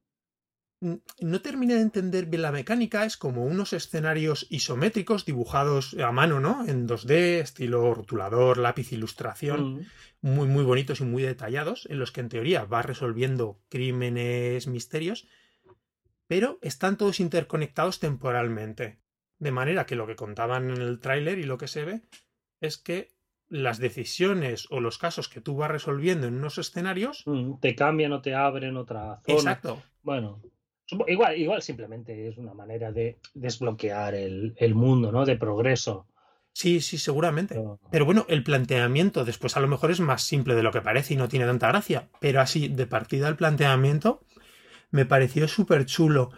No terminé de entender bien la mecánica, es como unos escenarios isométricos dibujados a mano, ¿no? En 2D, estilo rotulador, lápiz, ilustración, mm. muy, muy bonitos y muy detallados, en los que en teoría vas resolviendo crímenes, misterios, pero están todos interconectados temporalmente. De manera que lo que contaban en el tráiler y lo que se ve es que las decisiones o los casos que tú vas resolviendo en unos escenarios mm, te cambian o te abren otra zona. Exacto. Bueno, igual, igual simplemente es una manera de desbloquear el, mundo, ¿no? De progreso. Sí, sí, seguramente. Pero... bueno, el planteamiento después a lo mejor es más simple de lo que parece y no tiene tanta gracia. Pero así, de partida el planteamiento, me pareció súper chulo.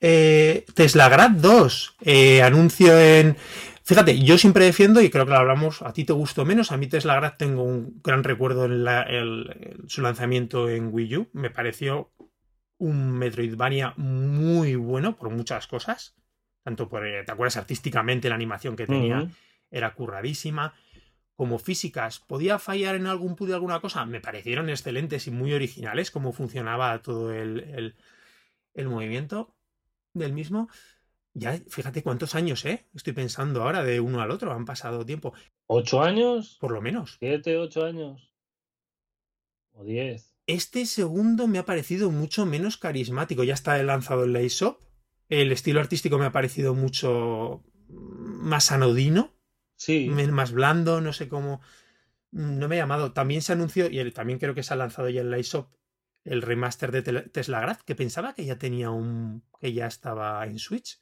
Eh, Teslagrad 2, eh, anuncio en Fíjate, yo siempre defiendo, y creo que lo hablamos, a ti te gustó menos, a mí Tesla Grad tengo un gran recuerdo en su lanzamiento en Wii U. Me pareció un Metroidvania muy bueno por muchas cosas. Tanto por, eh, ¿te acuerdas? Artísticamente la animación que tenía era curradísima. Como físicas, ¿podía fallar en algún puzzle alguna cosa? Me parecieron excelentes y muy originales cómo funcionaba todo el, el movimiento del mismo. Ya, fíjate cuántos años, ¿eh? Estoy pensando ahora de uno al otro, han pasado tiempo. ¿Ocho años? Por lo menos. ¿Siete, ocho años? ¿O diez? Este segundo me ha parecido mucho menos carismático. Ya está lanzado el Lace El estilo artístico me ha parecido mucho más anodino. Sí. Más blando, no sé cómo. No me ha llamado. También se anunció, y también creo que se ha lanzado ya el Lace el remaster de Tesla Grad, que pensaba que ya tenía un. que ya estaba en Switch.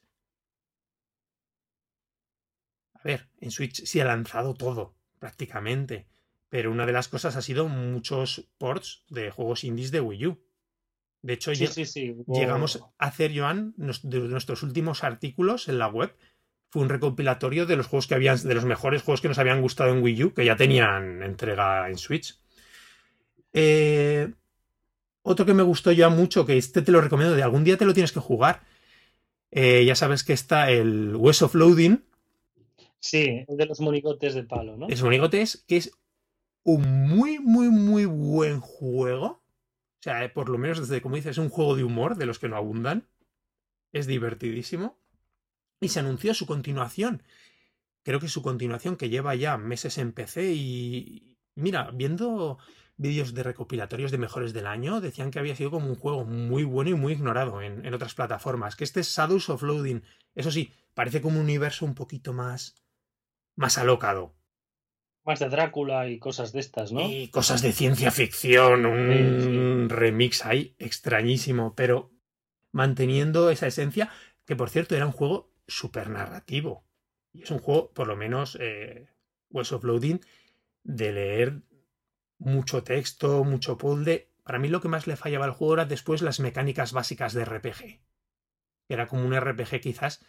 A ver, en Switch sí ha lanzado todo, prácticamente. Pero una de las cosas ha sido muchos ports de juegos indies de Wii U. De hecho, llegamos a hacer, Joan, de nuestros últimos artículos en la web. Fue un recopilatorio de los juegos que habían, de los mejores juegos que nos habían gustado en Wii U, que ya tenían entrega en Switch. Eh, otro que me gustó ya mucho, que este te lo recomiendo, de algún día te lo tienes que jugar. Eh, ya sabes que está el West of Loading, Sí, de los monigotes de palo, ¿no? Es monigotes, que es un muy, muy, muy buen juego. O sea, eh, por lo menos desde, como dices, es un juego de humor de los que no abundan. Es divertidísimo. Y se anunció su continuación. Creo que su continuación, que lleva ya meses en PC y. Mira, viendo vídeos de recopilatorios de mejores del año, decían que había sido como un juego muy bueno y muy ignorado en, en otras plataformas. Que este es Shadows of Loading. Eso sí, parece como un universo un poquito más más alocado. Más de Drácula y cosas de estas, ¿no? Y cosas de ciencia ficción, un remix ahí extrañísimo, pero manteniendo esa esencia, que por cierto era un juego súper narrativo. Y es un juego, por lo menos, eh, West of Loading, de leer mucho texto, mucho puzzle. Para mí lo que más le fallaba al juego era después las mecánicas básicas de RPG. Era como un RPG quizás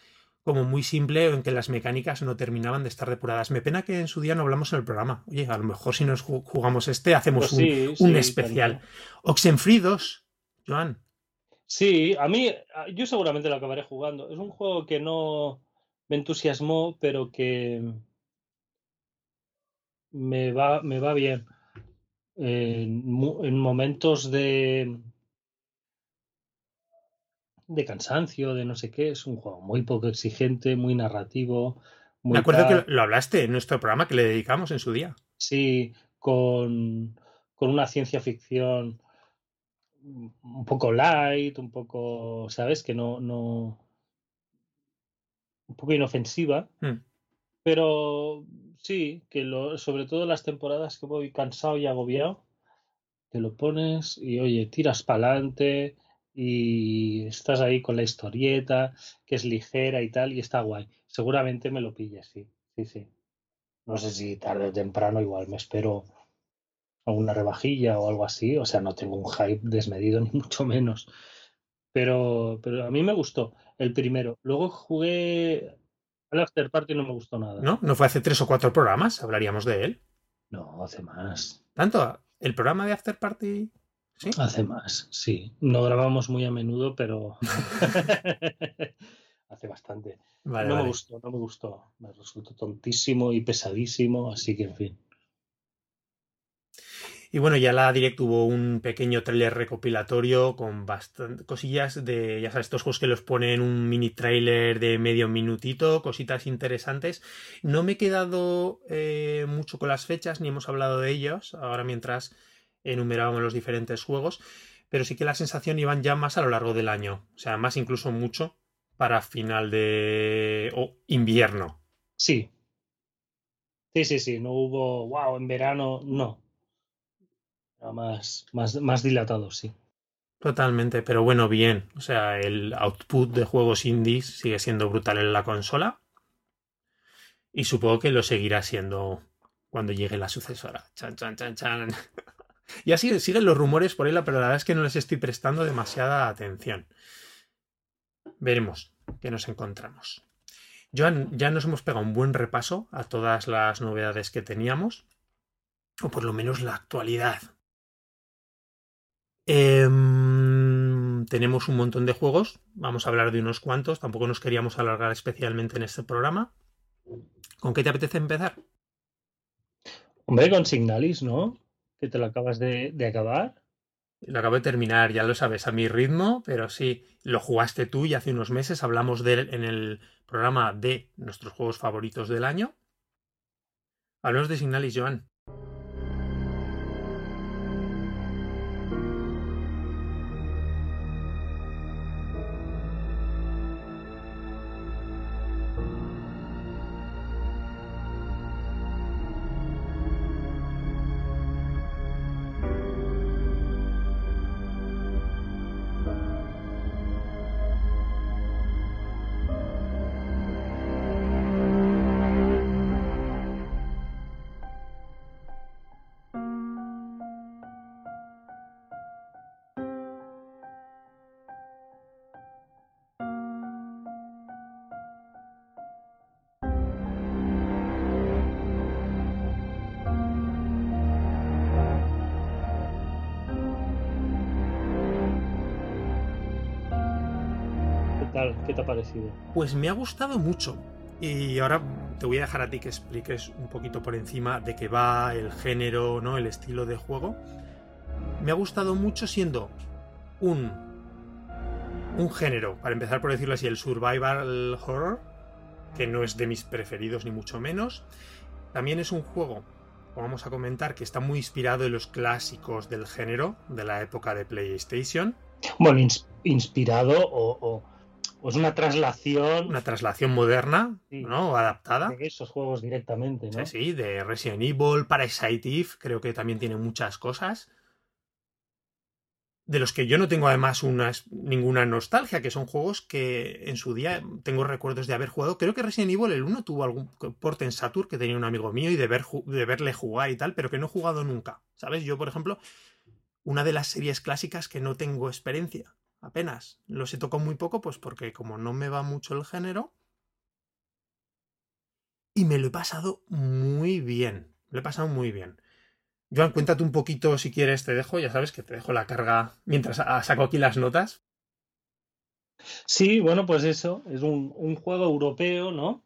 como muy simple en que las mecánicas no terminaban de estar depuradas. Me pena que en su día no hablamos en el programa. Oye, a lo mejor si nos jugamos este, hacemos pues un, especial. Oxenfree 2, Joan. Sí, a mí, yo seguramente lo acabaré jugando. Es un juego que no me entusiasmó, pero que me va, me va bien. en momentos de, de cansancio, de no sé qué. Es un juego muy poco exigente, muy narrativo. Me acuerdo que lo hablaste en nuestro programa que le dedicamos en su día. Sí, con, con una ciencia ficción un poco light, un poco, ¿sabes? Que no, no. un poco inofensiva. Hmm. Pero sí, que lo, sobre todo las temporadas que voy cansado y agobiado, te lo pones y oye, tiras para adelante, y estás ahí con la historieta, que es ligera y tal, y está guay. Seguramente me lo pilles, sí, sí, sí. No sé si tarde o temprano igual me espero alguna rebajilla o algo así, o sea, no tengo un hype desmedido ni mucho menos. Pero, pero a mí me gustó el primero. Luego jugué al After Party y no me gustó nada. ¿No? ¿No fue hace tres o cuatro programas? ¿Hablaríamos de él? No, hace más. ¿Tanto? ¿El programa de After Party? Hace más, sí. No grabamos muy a menudo, pero hace bastante. no me gustó, no me gustó. Me resultó tontísimo y pesadísimo, así que en fin. Y bueno, ya la Direct tuvo un pequeño trailer recopilatorio con bastantes cosillas de, ya sabes, estos juegos que los ponen un mini trailer de medio minutito, cositas interesantes. No me he quedado eh, mucho con las fechas, ni hemos hablado de ellos, ahora mientras enumerábamos los diferentes juegos, pero sí que la sensación iban ya más a lo largo del año, o sea, más incluso mucho para final de... o invierno. Sí. Sí, sí, sí, no hubo, wow, en verano, no más, más, más dilatado, sí. Totalmente, pero bueno, bien. O sea, el output de juegos indies sigue siendo brutal en la consola. Y supongo que lo seguirá siendo cuando llegue la sucesora. Chan, chan, chan, chan. y así siguen los rumores por ahí, pero la verdad es que no les estoy prestando demasiada atención. Veremos qué nos encontramos. Joan, ya nos hemos pegado un buen repaso a todas las novedades que teníamos, o por lo menos la actualidad Em, tenemos un montón de juegos, vamos a hablar de unos cuantos, tampoco nos queríamos alargar especialmente en este programa. ¿Con qué te apetece empezar? Hombre, con Signalis, ¿no? Que te lo acabas de, acabar. Lo acabo de terminar, ya lo sabes, a mi ritmo, pero sí, lo jugaste tú y hace unos meses hablamos de él en el programa de nuestros juegos favoritos del año. Hablamos de Signalis, Joan. Te ha parecido? Pues me ha gustado mucho. Y ahora te voy a dejar a ti que expliques un poquito por encima de qué va el género, ¿no? El estilo de juego. Me ha gustado mucho siendo un un género, para empezar por decirlo así, el survival horror, que no es de mis preferidos ni mucho menos. También es un juego, como vamos a comentar, que está muy inspirado en los clásicos del género de la época de PlayStation. Bueno, inspirado o pues una traslación. Una traslación moderna, ¿no? Adaptada. De esos juegos directamente, ¿no? Sí, de Resident Evil, Parasite Eve, creo que también tiene muchas cosas. De los que yo no tengo además ninguna nostalgia, que son juegos que en su día tengo recuerdos de haber jugado. Creo que Resident Evil el 1 tuvo algún porte en Saturn que tenía un amigo mío y de, ver, de verle jugar y tal, pero que no he jugado nunca. ¿Sabes? Yo, por ejemplo, una de las series clásicas que no tengo experiencia apenas. Los he tocado muy poco, pues porque como no me va mucho el género. Y me lo he pasado muy bien. Lo he pasado muy bien. Joan, cuéntate un poquito si quieres, te dejo, ya sabes que te dejo la carga mientras saco aquí las notas. Sí, bueno, pues eso, es un, juego europeo, ¿no?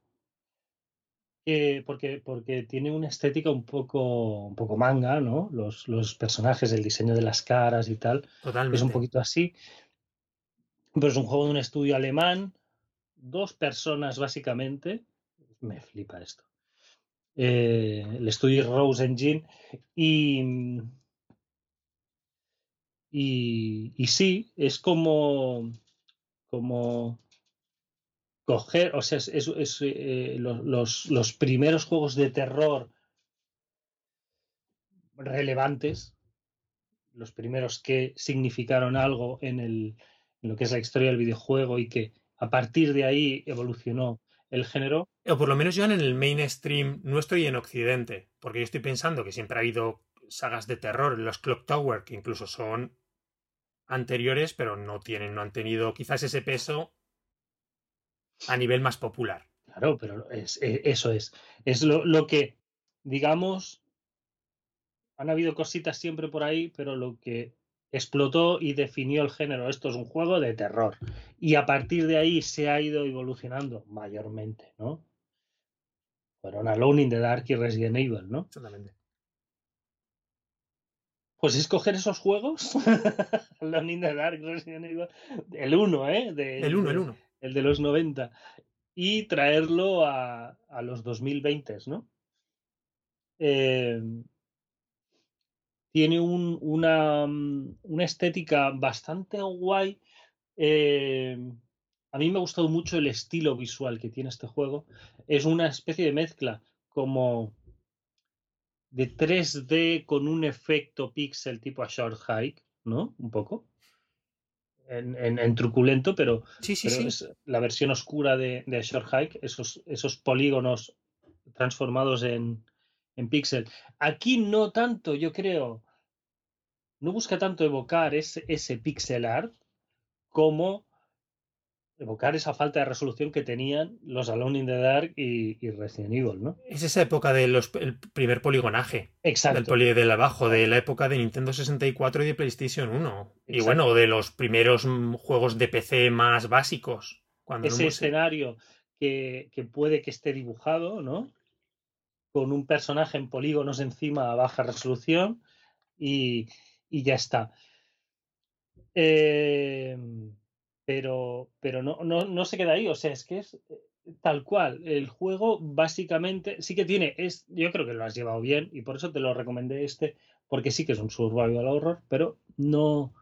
porque, porque tiene una estética un poco, un poco manga, ¿no? Los, los personajes, el diseño de las caras y tal. Totalmente. Es un poquito así. Pero es un juego de un estudio alemán, dos personas básicamente. Me flipa esto. Eh, el estudio Rose Engine y, y, sí, es como, como coger, o sea, es, eh, los, los, primeros juegos de terror relevantes, los primeros que significaron algo en el, en lo que es la historia del videojuego y que a partir de ahí evolucionó el género. O por lo menos ya en el mainstream nuestro y en Occidente, porque yo estoy pensando que siempre ha habido sagas de terror, los Clock Tower, que incluso son anteriores, pero no tienen, no han tenido quizás ese peso a nivel más popular. Claro, pero es, e, eso es. Es lo, lo que, digamos, han habido cositas siempre por ahí, pero lo que explotó y definió el género. Esto es un juego de terror. Y a partir de ahí se ha ido evolucionando mayormente, ¿no? Fueron Alone in the Dark y Resident Evil, ¿no? Exactamente. Pues es coger esos juegos, Alone in the Dark, Resident Evil, el 1, ¿eh? De, el 1, el 1. El de los 90. Y traerlo a, a los 2020, ¿no? Eh, tiene un, una, una, estética bastante guay. Eh, a mí me ha gustado mucho el estilo visual que tiene este juego. Es una especie de mezcla como de 3D con un efecto pixel tipo a Short Hike, ¿no? Un poco. En, truculento, pero, sí, sí, sí. es la versión oscura de, de Short Hike, esos, esos polígonos transformados en, en pixel. Aquí no tanto, yo creo. No busca tanto evocar ese, ese pixel art como evocar esa falta de resolución que tenían los Alone in the Dark y, Resident Evil, ¿no? Es esa época del primer poligonaje. Exacto. Del poli del abajo, de la época de Nintendo 64 y de PlayStation 1. Y bueno, de los primeros mm, juegos de PC más básicos. Cuando Ese escenario que, que, puede que esté dibujado, ¿no? Con un personaje en polígonos encima a baja resolución y, y ya está. Eh pero, pero no, no, no se queda ahí, o sea, es que es eh, tal cual. El juego básicamente sí que tiene, es, yo creo que lo has llevado bien y por eso te lo recomendé este, porque sí que es un survival horror, pero no,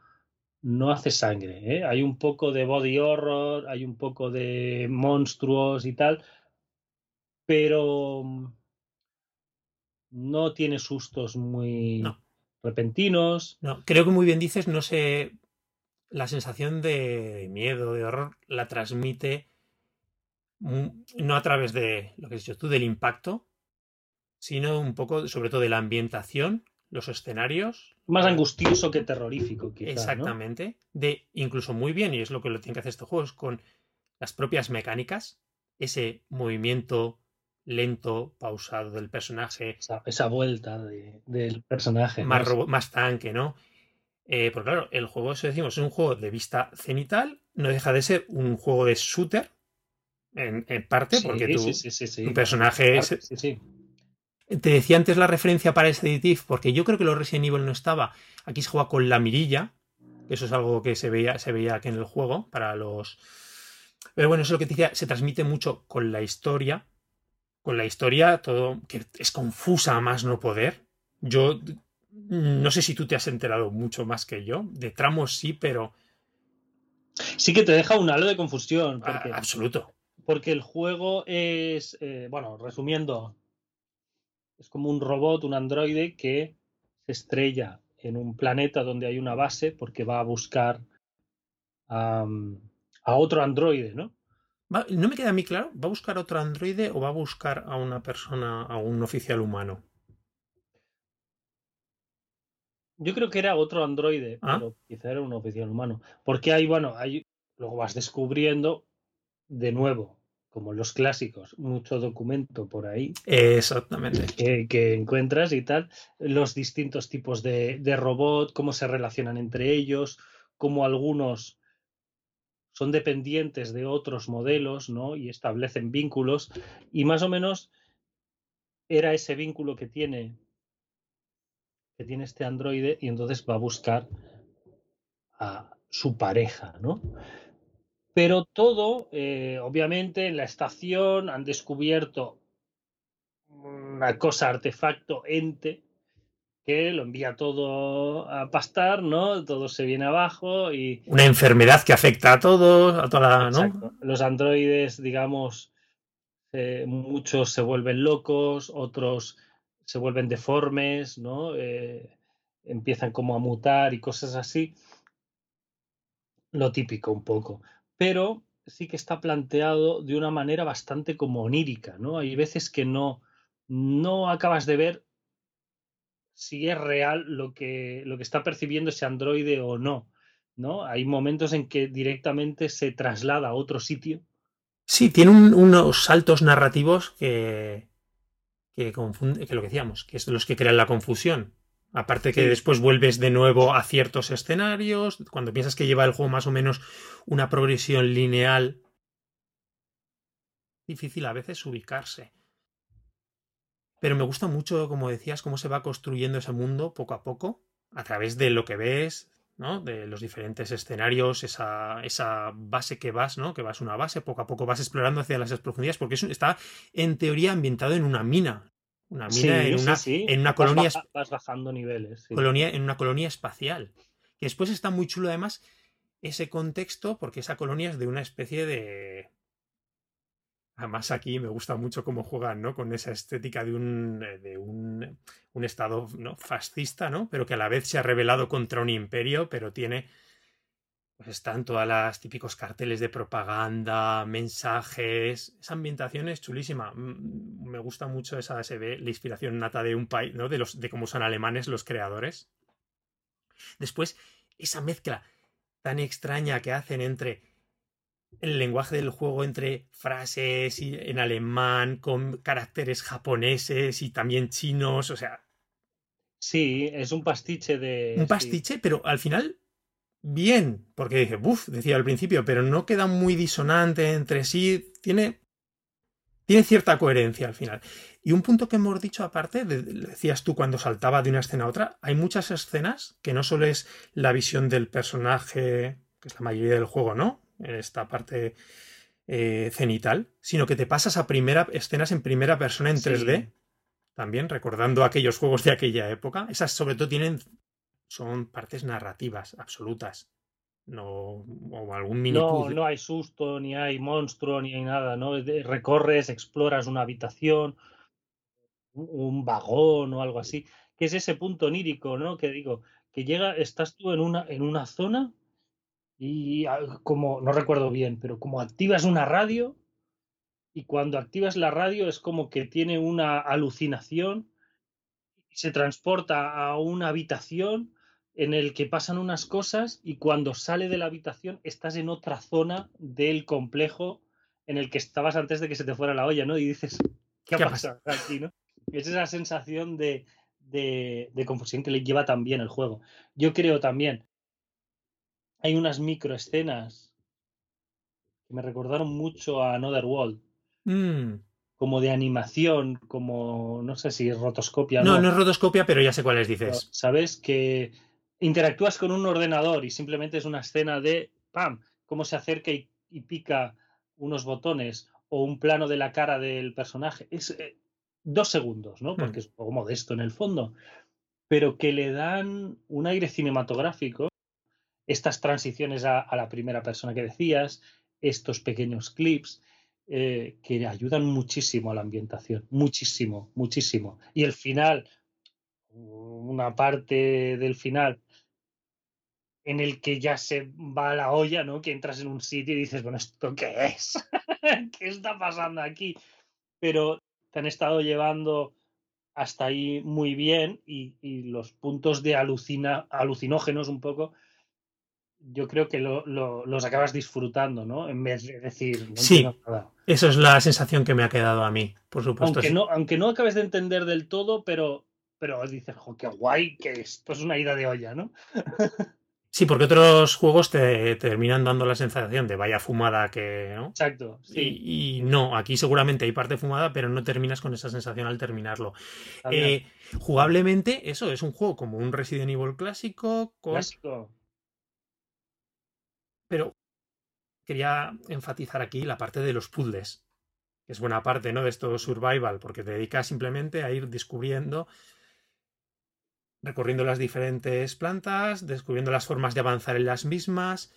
no hace sangre. ¿eh? Hay un poco de body horror, hay un poco de monstruos y tal, pero no tiene sustos muy repentinos. No, creo que muy bien dices, no sé, la sensación de miedo, de horror, la transmite no a través de lo que has dicho tú, del impacto, sino un poco, sobre todo, de la ambientación, los escenarios. Más angustioso que terrorífico, quizá, Exactamente. De incluso muy bien, y es lo que lo tiene que hacer este juego, es con las propias mecánicas, ese movimiento lento, pausado del personaje. Esa, vuelta del personaje. Más, más tanque, ¿no? Eh, porque claro, el juego, eso decimos, es un juego de vista cenital, no deja de ser un juego de shooter, en, parte, porque tu, personaje es... Te decía antes la referencia para este editif, porque yo creo que los Resident Evil no estaba. Aquí se juega con la mirilla, eso es algo que se veía, se veía aquí en el juego, para los... Pero bueno, eso es lo que te decía, se transmite mucho con la historia, con la historia, todo que es confusa a más no poder. Yo no sé si tú te has enterado mucho más que yo. De tramos sí, pero. Sí que te deja un halo de confusión. Ah, absoluto. Porque el juego es. Eh, bueno, resumiendo. Es como un robot, un androide que se estrella en un planeta donde hay una base porque va a buscar a otro androide, ¿no? No me queda a mí claro, ¿va a buscar otro androide o va a buscar a una persona, a un oficial humano? Yo creo que era otro androide, ah. pero quizá era un oficial humano. Porque hay, bueno, hay, luego vas descubriendo de nuevo, como los clásicos, mucho documento por ahí. Exactamente. Que, encuentras y tal, los distintos tipos de, de, robot, cómo se relacionan entre ellos, cómo algunos son dependientes de otros modelos, ¿no? Y establecen vínculos. Y más o menos era ese vínculo que tiene que tiene este androide y entonces va a buscar a su pareja, ¿no? Pero todo, eh, obviamente, en la estación han descubierto una cosa, artefacto, ente, que lo envía todo a pastar, ¿no? Todo se viene abajo y... Una enfermedad que afecta a todos, a toda ¿no? Los androides, digamos, eh, muchos se vuelven locos, otros se vuelven deformes, ¿no? Eh, empiezan como a mutar y cosas así. Lo típico un poco. Pero sí que está planteado de una manera bastante como onírica, ¿no? Hay veces que no, no acabas de ver si es real lo que, lo que está percibiendo ese androide o no, ¿no? Hay momentos en que directamente se traslada a otro sitio. Sí, tiene unos saltos narrativos que, que, confunde, que lo que decíamos, que es los que crean la confusión. Aparte que después vuelves de nuevo a ciertos escenarios, cuando piensas que lleva el juego más o menos una progresión lineal, difícil a veces ubicarse. Pero me gusta mucho, como decías, cómo se va construyendo ese mundo poco a poco. a través de lo que ves, ¿no? De los diferentes escenarios, esa, esa base que vas, ¿no? Que vas una base, poco a poco vas explorando hacia las profundidades, porque eso está en teoría ambientado en una mina. Una mina en, una, en una colonia. Vas, bajando niveles. Colonia, en una colonia espacial. Y después está muy chulo, además, ese contexto, porque esa colonia es de una especie de. Además, aquí me gusta mucho cómo juegan, ¿no? Con esa estética de un, de un, un estado ¿no? fascista, ¿no? Pero que a la vez se ha rebelado contra un imperio, pero tiene. Pues están todas las típicos carteles de propaganda, mensajes. Esa ambientación es chulísima. Mm, me gusta mucho esa, se ve la inspiración nata de un país, ¿no? De los, de cómo son alemanes los creadores. Después, esa mezcla tan extraña que hacen entre el lenguaje del juego entre frases y en alemán con caracteres japoneses y también chinos, o sea. Sí, es un pastiche de. Un pastiche, pero al final bien, porque dije, buf, decía al principio, pero no queda muy disonante entre sí, tiene, tiene cierta coherencia al final. Y un punto que hemos dicho aparte, decías tú cuando saltaba de una escena a otra, hay muchas escenas que no solo es la visión del personaje, que es la mayoría del juego, ¿no? Esta parte eh, cenital, sino que te pasas a primera, escenas en primera persona en 3D, también recordando aquellos juegos de aquella época. Esas sobre todo tienen, son partes narrativas absolutas. No, o algún mini no, no hay susto, ni hay monstruo, ni hay nada, ¿no? Recorres, exploras una habitación, un vagón o algo así, que es ese punto onírico, ¿no? Que digo, que llega, estás tú en una, en una zona y como, no recuerdo bien, pero como activas una radio y cuando activas la radio es como que tiene una alucinación, se transporta a una habitación en el que pasan unas cosas y cuando sale de la habitación estás en otra zona del complejo en el que estabas antes de que se te fuera la olla, ¿no? Y dices, ¿qué, ha pasado aquí, no? Es esa sensación de, de, confusión que le lleva también el juego. Yo creo también, hay unas microescenas que me recordaron mucho a Another World. Mm. Como de animación, como no sé si es rotoscopia. No, no, no es rotoscopia, pero ya sé cuáles dices. Sabes que interactúas con un ordenador y simplemente es una escena de ¡pam! cómo se acerca y, y pica unos botones o un plano de la cara del personaje. Es, eh, dos segundos, ¿no? Porque mm. es un poco modesto en el fondo, pero que le dan un aire cinematográfico, estas transiciones a, la primera persona que decías, estos pequeños clips, eh, que ayudan muchísimo a la ambientación, muchísimo, muchísimo. Y el final, una parte del final en el que ya se va la olla, ¿no? Que entras en un sitio y dices, bueno, ¿esto qué es? ¿Qué está pasando aquí? Pero te han estado llevando hasta ahí muy bien y, los puntos de alucina, alucinógenos un poco, yo creo que los acabas disfrutando, ¿no? En vez de decir... sí, eso es la sensación que me ha quedado a mí, por supuesto. Aunque, no, aunque no acabes de entender del todo, pero, pero dices, jo, qué guay que esto es una ida de olla, ¿no? Sí, porque otros juegos te, terminan dando la sensación de vaya fumada que. ¿no? Exacto. Sí. Y, no, aquí seguramente hay parte fumada, pero no terminas con esa sensación al terminarlo. Eh, jugablemente, eso es un juego como un Resident Evil clásico. Clásico. Pero quería enfatizar aquí la parte de los puzzles. Que es buena parte, ¿no? De esto survival, porque te dedicas simplemente a ir descubriendo recorriendo las diferentes plantas, descubriendo las formas de avanzar en las mismas,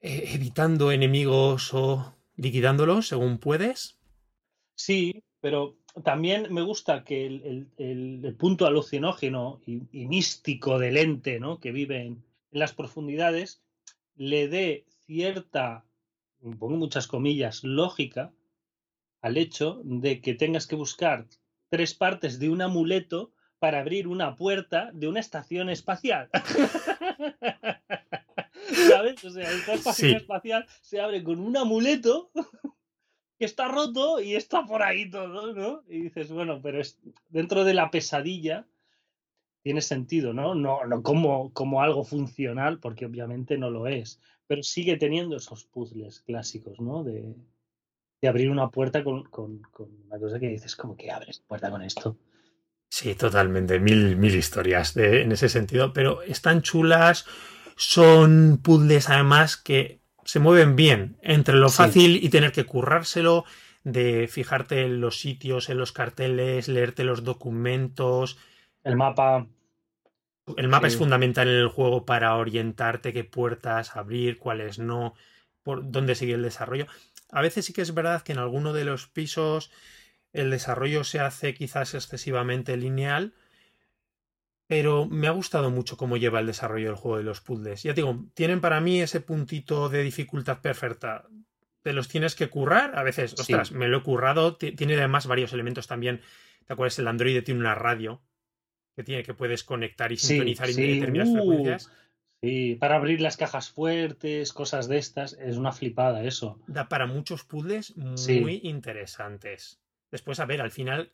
eh, evitando enemigos o liquidándolos según puedes. Sí, pero también me gusta que el, punto alucinógeno y, místico del ente ¿no? que vive en, las profundidades le dé cierta, pongo muchas comillas, lógica al hecho de que tengas que buscar tres partes de un amuleto para abrir una puerta de una estación espacial. ¿Sabes? O sea, esta estación espacial se abre con un amuleto que está roto y está por ahí todo, ¿no? Y dices, bueno, pero es, dentro de la pesadilla tiene sentido, ¿no? No, no como, como algo funcional, porque obviamente no lo es, pero sigue teniendo esos puzzles clásicos, ¿no? De, de abrir una puerta con, con, con, una cosa que dices, como que abres puerta con esto? Sí, totalmente. Mil, mil historias en ese sentido. Pero están chulas. Son puzzles además que se mueven bien entre lo fácil y tener que currárselo, de fijarte en los sitios, en los carteles, leerte los documentos. El mapa. El mapa es fundamental en el juego para orientarte qué puertas abrir, cuáles no, por dónde sigue el desarrollo. A veces sí que es verdad que en alguno de los pisos el desarrollo se hace quizás excesivamente lineal, pero me ha gustado mucho cómo lleva el desarrollo del juego de los puzzles. Ya digo, tienen para mí ese puntito de dificultad perfecta. Te los tienes que currar, a veces, ostras, me lo he currado, tiene además varios elementos también. ¿Te acuerdas? El Android tiene una radio que tiene que puedes conectar y sintonizar determinadas uh, frecuencias. Sí, para abrir las cajas fuertes, cosas de estas, es una flipada eso. Da para muchos puzzles muy interesantes. Después, a ver, al final,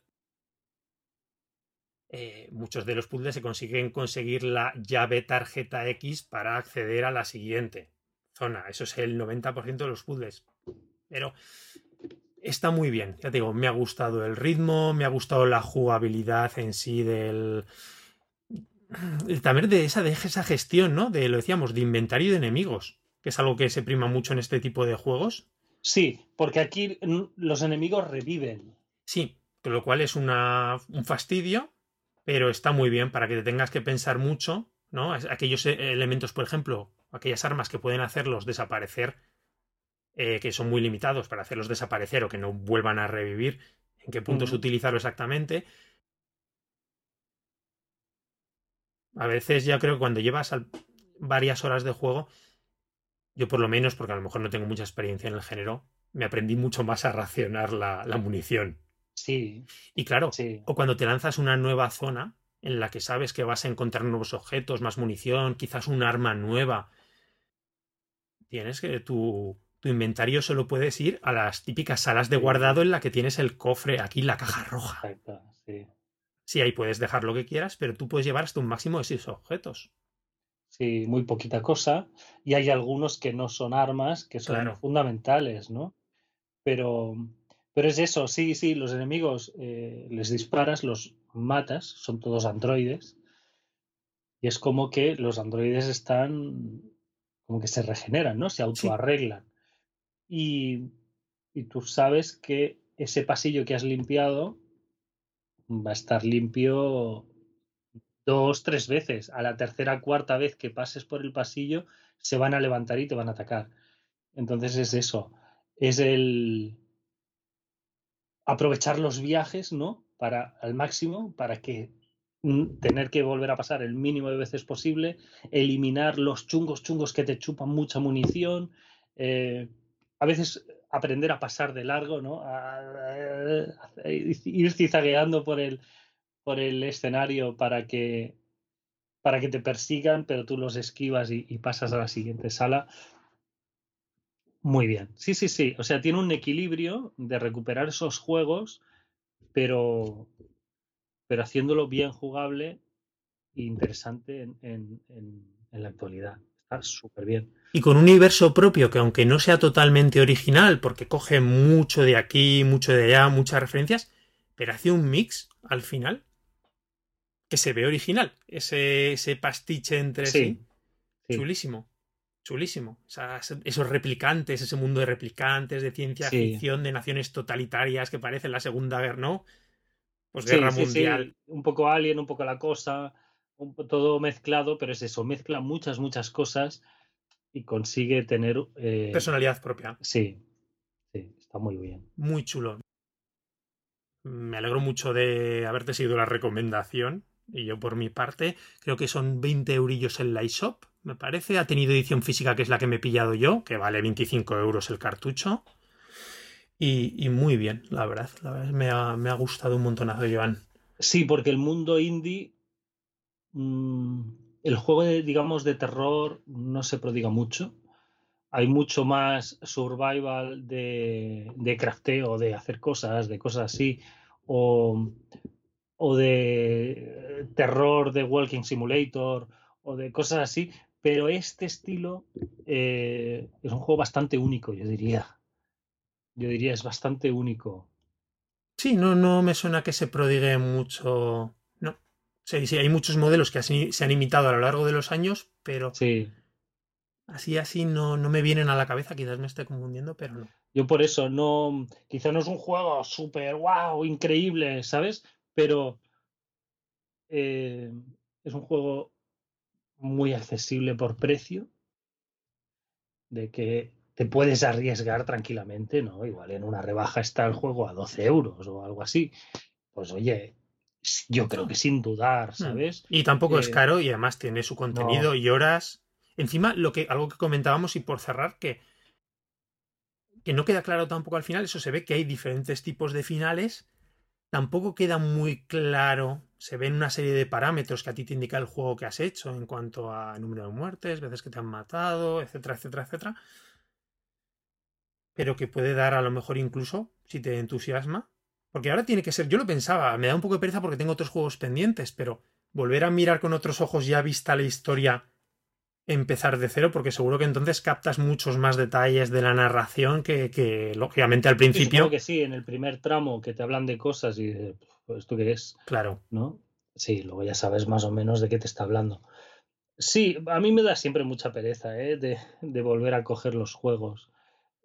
eh, muchos de los puzzles se consiguen conseguir la llave tarjeta X para acceder a la siguiente zona. Eso es el 90% de los puzzles. Pero está muy bien. Ya te digo, me ha gustado el ritmo, me ha gustado la jugabilidad en sí del. También de esa, de esa gestión, ¿no? De, lo decíamos, de inventario de enemigos, que es algo que se prima mucho en este tipo de juegos. Sí, porque aquí los enemigos reviven. Sí, con lo cual es una, un fastidio, pero está muy bien para que te tengas que pensar mucho, ¿no? Aquellos e, elementos, por ejemplo, aquellas armas que pueden hacerlos desaparecer, eh, que son muy limitados para hacerlos desaparecer o que no vuelvan a revivir, en qué puntos utilizarlo exactamente. A veces ya creo que cuando llevas varias horas de juego, yo por lo menos, porque a lo mejor no tengo mucha experiencia en el género, me aprendí mucho más a racionar la munición. Sí. Y claro, o cuando te lanzas una nueva zona en la que sabes que vas a encontrar nuevos objetos, más munición, quizás un arma nueva, tienes que tu, tu inventario solo puedes ir a las típicas salas de guardado en la que tienes el cofre, aquí la caja roja. Exacto, sí. Sí, ahí puedes dejar lo que quieras, pero tú puedes llevar hasta un máximo de seis objetos. Sí, muy poquita cosa. Y hay algunos que no son armas, que son fundamentales, ¿no? Pero pero es eso, sí, sí, los enemigos eh, les disparas, los matas, son todos androides. Y es como que los androides están, como que se regeneran, ¿no? Se autoarreglan. Y, y tú sabes que ese pasillo que has limpiado va a estar limpio dos, tres veces. A la tercera, cuarta vez que pases por el pasillo, se van a levantar y te van a atacar. Entonces es eso. Es el, aprovechar los viajes, ¿no? Para al máximo, para que mm, tener que volver a pasar el mínimo de veces posible, eliminar los chungos chungos que te chupan mucha munición, eh, a veces aprender a pasar de largo, ¿no? ir cizagueando por el, por el escenario para que, para que te persigan, pero tú los esquivas y pasas a la siguiente sala. Muy bien. Sí, sí, sí. O sea, tiene un equilibrio de recuperar esos juegos, pero, pero haciéndolo bien jugable e interesante en, la actualidad. Está súper bien. Y con un universo propio que aunque no sea totalmente original, porque coge mucho de aquí, mucho de allá, muchas referencias, pero hace un mix al final que se ve original. Ese, ese pastiche entre sí. Chulísimo chulísimo. esos replicantes, ese mundo de replicantes, de ciencia ficción, de naciones totalitarias que parecen la Segunda Guerra, ¿no? Pues guerra mundial. Un poco alien, un poco la cosa, todo mezclado, pero es eso, mezcla muchas, muchas cosas y consigue tener. Eh, Personalidad propia. Sí, sí, está muy bien. Muy chulo. Me alegro mucho de haberte seguido la recomendación. Y yo, por mi parte, creo que son 20 eurillos en la eShop me parece. Ha tenido edición física, que es la que me he pillado yo, que vale 25 euros el cartucho. Y, muy bien, la verdad. La verdad me, ha, gustado un montonazo, Joan. Sí, porque el mundo indie. Mm, el juego, de, digamos, de terror no se prodiga mucho. Hay mucho más survival de, de crafteo, de hacer cosas, de cosas así. O, o de terror de Walking Simulator o de cosas así, pero este estilo eh, es un juego bastante único, yo diría. Yo diría, es bastante único. Sí, no, no me suena que se prodigue mucho Sí, sí, hay muchos modelos que se han imitado a lo largo de los años, pero sí. así, así no, no me vienen a la cabeza, quizás me esté confundiendo, pero no. Yo por eso no, quizás no es un juego súper, wow, increíble, ¿sabes? Pero eh, es un juego muy accesible por precio, de que te puedes arriesgar tranquilamente, ¿no? Igual en una rebaja está el juego a 12 euros o algo así. Pues oye, yo creo que sin dudar, hmm. ¿sabes? Y tampoco es eh, caro y además tiene su contenido y horas. Encima, lo que, algo que comentábamos y por cerrar, que, que no queda claro tampoco al final, eso se ve que hay diferentes tipos de finales. Tampoco queda muy claro, se ven una serie de parámetros que a ti te indica el juego que has hecho en cuanto a número de muertes, veces que te han matado, etcétera, etcétera, etcétera. Pero que puede dar a lo mejor incluso, si te entusiasma, porque ahora tiene que ser, yo lo pensaba, me da un poco de pereza porque tengo otros juegos pendientes, pero volver a mirar con otros ojos ya vista la historia, empezar de cero, porque seguro que entonces captas muchos más detalles de la narración que, lógicamente al principio. Sí, que sí, en el primer tramo que te hablan de cosas y de, pues, ¿esto qué es? Claro. ¿No? Sí, luego ya sabes más o menos de qué te está hablando. Sí, a mí me da siempre mucha pereza ¿eh? de, de volver a coger los juegos.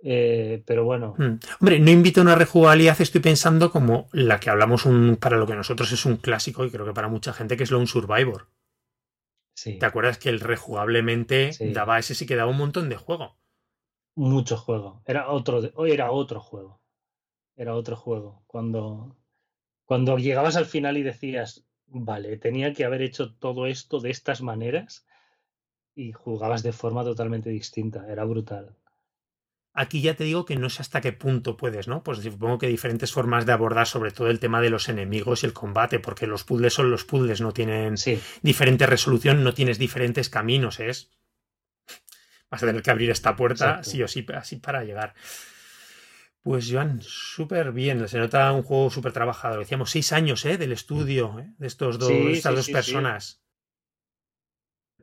Eh, pero bueno. Hmm. Hombre, no invito a una rejugabilidad, estoy pensando como la que hablamos un, para lo que nosotros es un clásico y creo que para mucha gente que es Lone Survivor. Sí. ¿Te acuerdas que el rejugablemente daba ese sí que daba un montón de juego? Mucho juego. Era otro, era otro juego. Era otro juego. Cuando, cuando llegabas al final y decías, vale, tenía que haber hecho todo esto de estas maneras y jugabas de forma totalmente distinta. Era brutal. Aquí ya te digo que no sé hasta qué punto puedes, ¿no? Pues supongo que diferentes formas de abordar sobre todo el tema de los enemigos y el combate, porque los puzzles son los puzzles, no tienen diferente resolución, no tienes diferentes caminos, es... Vas a tener que abrir esta puerta sí o sí así para llegar. Pues Joan, súper bien, se nota un juego súper trabajado. Decíamos seis años ¿eh? del estudio ¿eh? de estos dos, estas dos personas.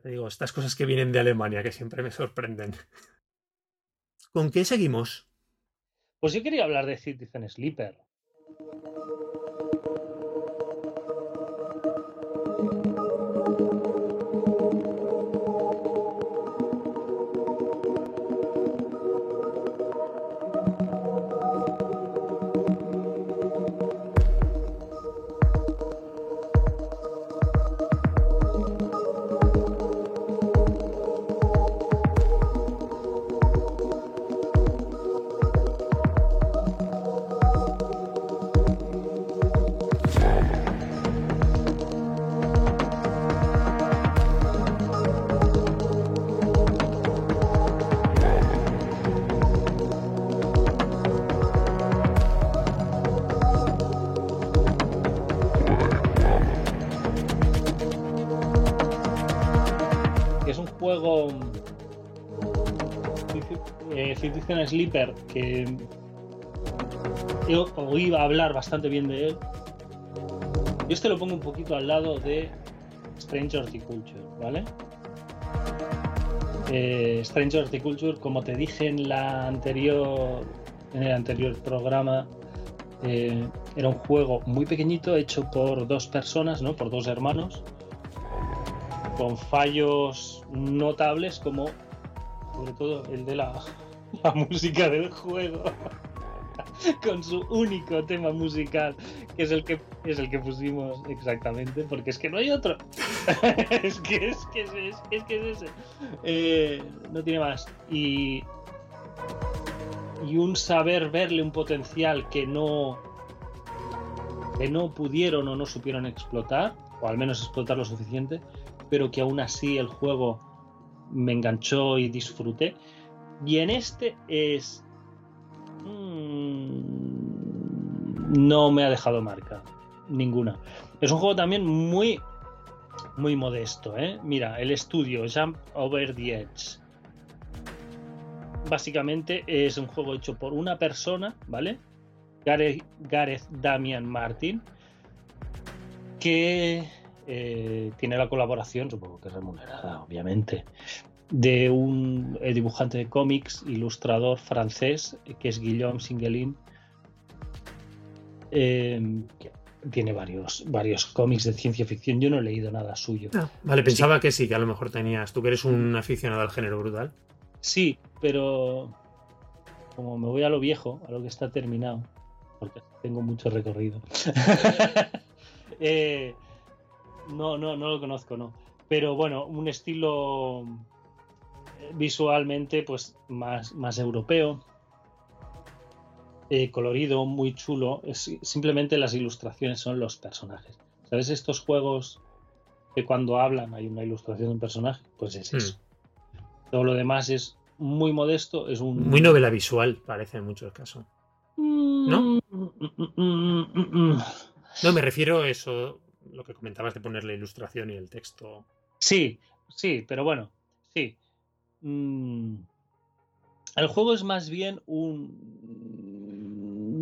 Te digo, estas cosas que vienen de Alemania que siempre me sorprenden. ¿Con qué seguimos? Pues yo quería hablar de Citizen Sleeper. Sleeper, que yo oí hablar bastante bien de él. Yo este lo pongo un poquito al lado de Strange Horticulture, ¿vale? Eh, Strange Horticulture, como te dije en la anterior, en el anterior programa, eh, era un juego muy pequeñito hecho por dos personas, ¿no? Por dos hermanos, con fallos notables como sobre todo el de la la música del juego. Con su único tema musical que es el que es el que pusimos exactamente porque es que no hay otro. Es que es que es, es, ese. Eh, no tiene más. Y y un saber verle un potencial que no que no pudieron o no supieron explotar o al menos explotar lo suficiente pero que aún así el juego me enganchó y disfruté y en este es... Mm, no me ha dejado marca. Ninguna. Es un juego también muy... Muy modesto, ¿eh? Mira, el estudio Jump Over the Edge. Básicamente es un juego hecho por una persona, ¿vale? Gareth, Gareth Damian Martin, que eh, tiene la colaboración, supongo que remunerada, obviamente, de un eh, dibujante de cómics, ilustrador francés, que es Guillaume Singelin, em, tiene varios, varios cómics de ciencia ficción. Yo no he leído nada suyo. Ah, vale, pensaba que sí, que a lo mejor tenías. Tú que eres un aficionado al género brutal. Sí, pero como me voy a lo viejo, a lo que está terminado, porque tengo mucho recorrido. Eh, no, no, no lo conozco, no. Pero bueno, un estilo eh, visualmente pues más, más europeo, eh, colorido, muy chulo. Es, simplemente las ilustraciones son los personajes. ¿Sabes estos juegos que cuando hablan hay una ilustración de un personaje? Pues es eso. Hmm. Todo lo demás es muy modesto, es un... Muy novela visual, parece en muchos casos. ¿No? No, me refiero a eso, lo que comentabas de poner la ilustración y el texto. Sí, sí, pero bueno, sí. Mm, el juego es más bien un,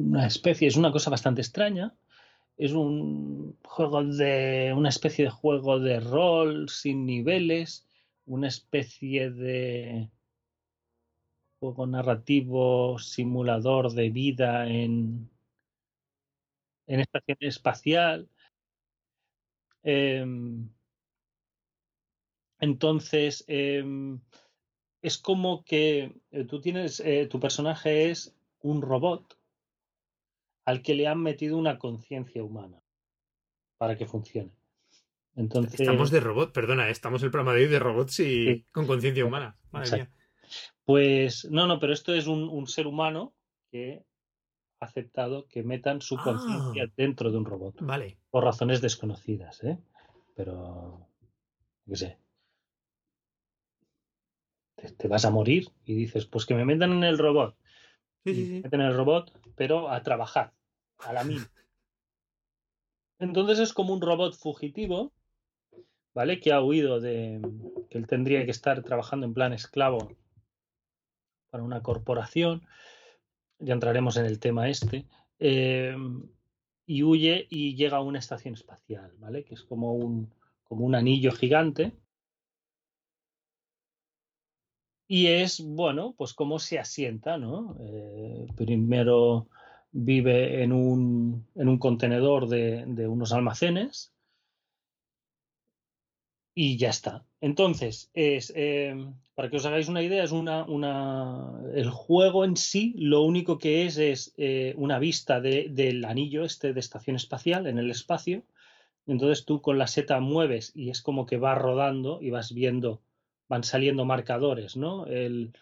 una especie, es una cosa bastante extraña. Es un juego de. una especie de juego de rol sin niveles, una especie de juego narrativo simulador de vida en, en estación espacial. Em, entonces, em, es como que eh, tú tienes, eh, tu personaje es un robot al que le han metido una conciencia humana para que funcione. Entonces, estamos de robot, perdona, estamos el programa de hoy de robots y con conciencia humana. Pues no, no, pero esto es un, ser humano que ha aceptado que metan su conciencia ah. dentro de un robot. Vale. Por razones desconocidas, ¿eh? Pero, qué sé, te, vas a morir y dices, pues que me metan en el robot. Sí, sí, sí. Meten en el robot, pero a trabajar, a la mil. Entonces es como un robot fugitivo, ¿vale? Que ha huido de que él tendría que estar trabajando en plan esclavo para una corporación. Ya entraremos en el tema este. Em, y huye y llega a una estación espacial, ¿vale? Que es como un, como un anillo gigante y es, bueno, pues cómo se asienta, ¿no? Eh, primero vive en un, en un contenedor de, unos almacenes y ya está. Entonces, es, eh, para que os hagáis una idea, es una, una, el juego en sí lo único que es es eh, una vista del anillo este de estación espacial en el espacio. Entonces tú con la seta mueves y es como que va rodando y vas viendo van saliendo marcadores, ¿no? El,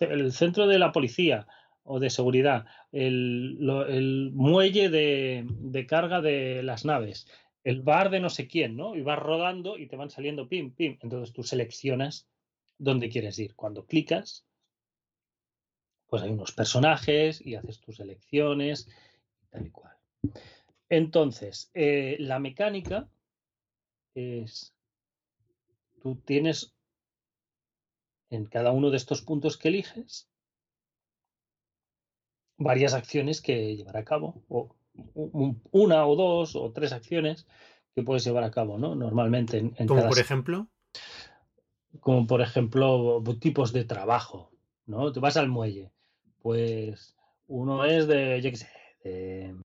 el centro de la policía o de seguridad, el, muelle de, carga de las naves, el bar de no sé quién, ¿no? Y vas rodando y te van saliendo pim, pim. Entonces tú seleccionas dónde quieres ir. Cuando clicas, pues hay unos personajes y haces tus elecciones tal y cual. Entonces, eh, la mecánica es tú tienes en cada uno de estos puntos que eliges varias acciones que llevar a cabo, o una o dos o tres acciones que puedes llevar a cabo, ¿no? Normalmente en, Como por ejemplo. Como por ejemplo tipos de trabajo, ¿no? Te vas al muelle, pues uno es de, yo qué sé, de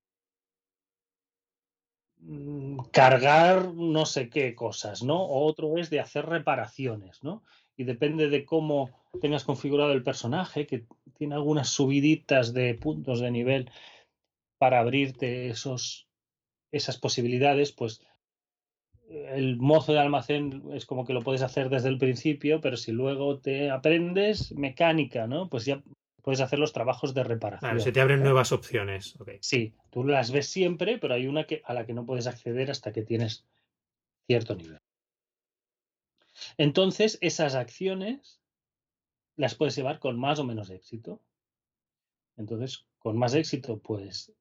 cargar no sé qué cosas, ¿no? O otro es de hacer reparaciones, ¿no? Y depende de cómo tengas configurado el personaje, que tiene algunas subiditas de puntos de nivel para abrirte esos, esas posibilidades, pues el mozo de almacén es como que lo puedes hacer desde el principio, pero si luego te aprendes mecánica, ¿no? Pues ya puedes hacer los trabajos de reparación. Claro, se te abren nuevas opciones. Sí, tú las ves siempre, pero hay una que, a la que no puedes acceder hasta que tienes cierto nivel. Entonces, esas acciones las puedes llevar con más o menos éxito. Entonces, con más éxito, pues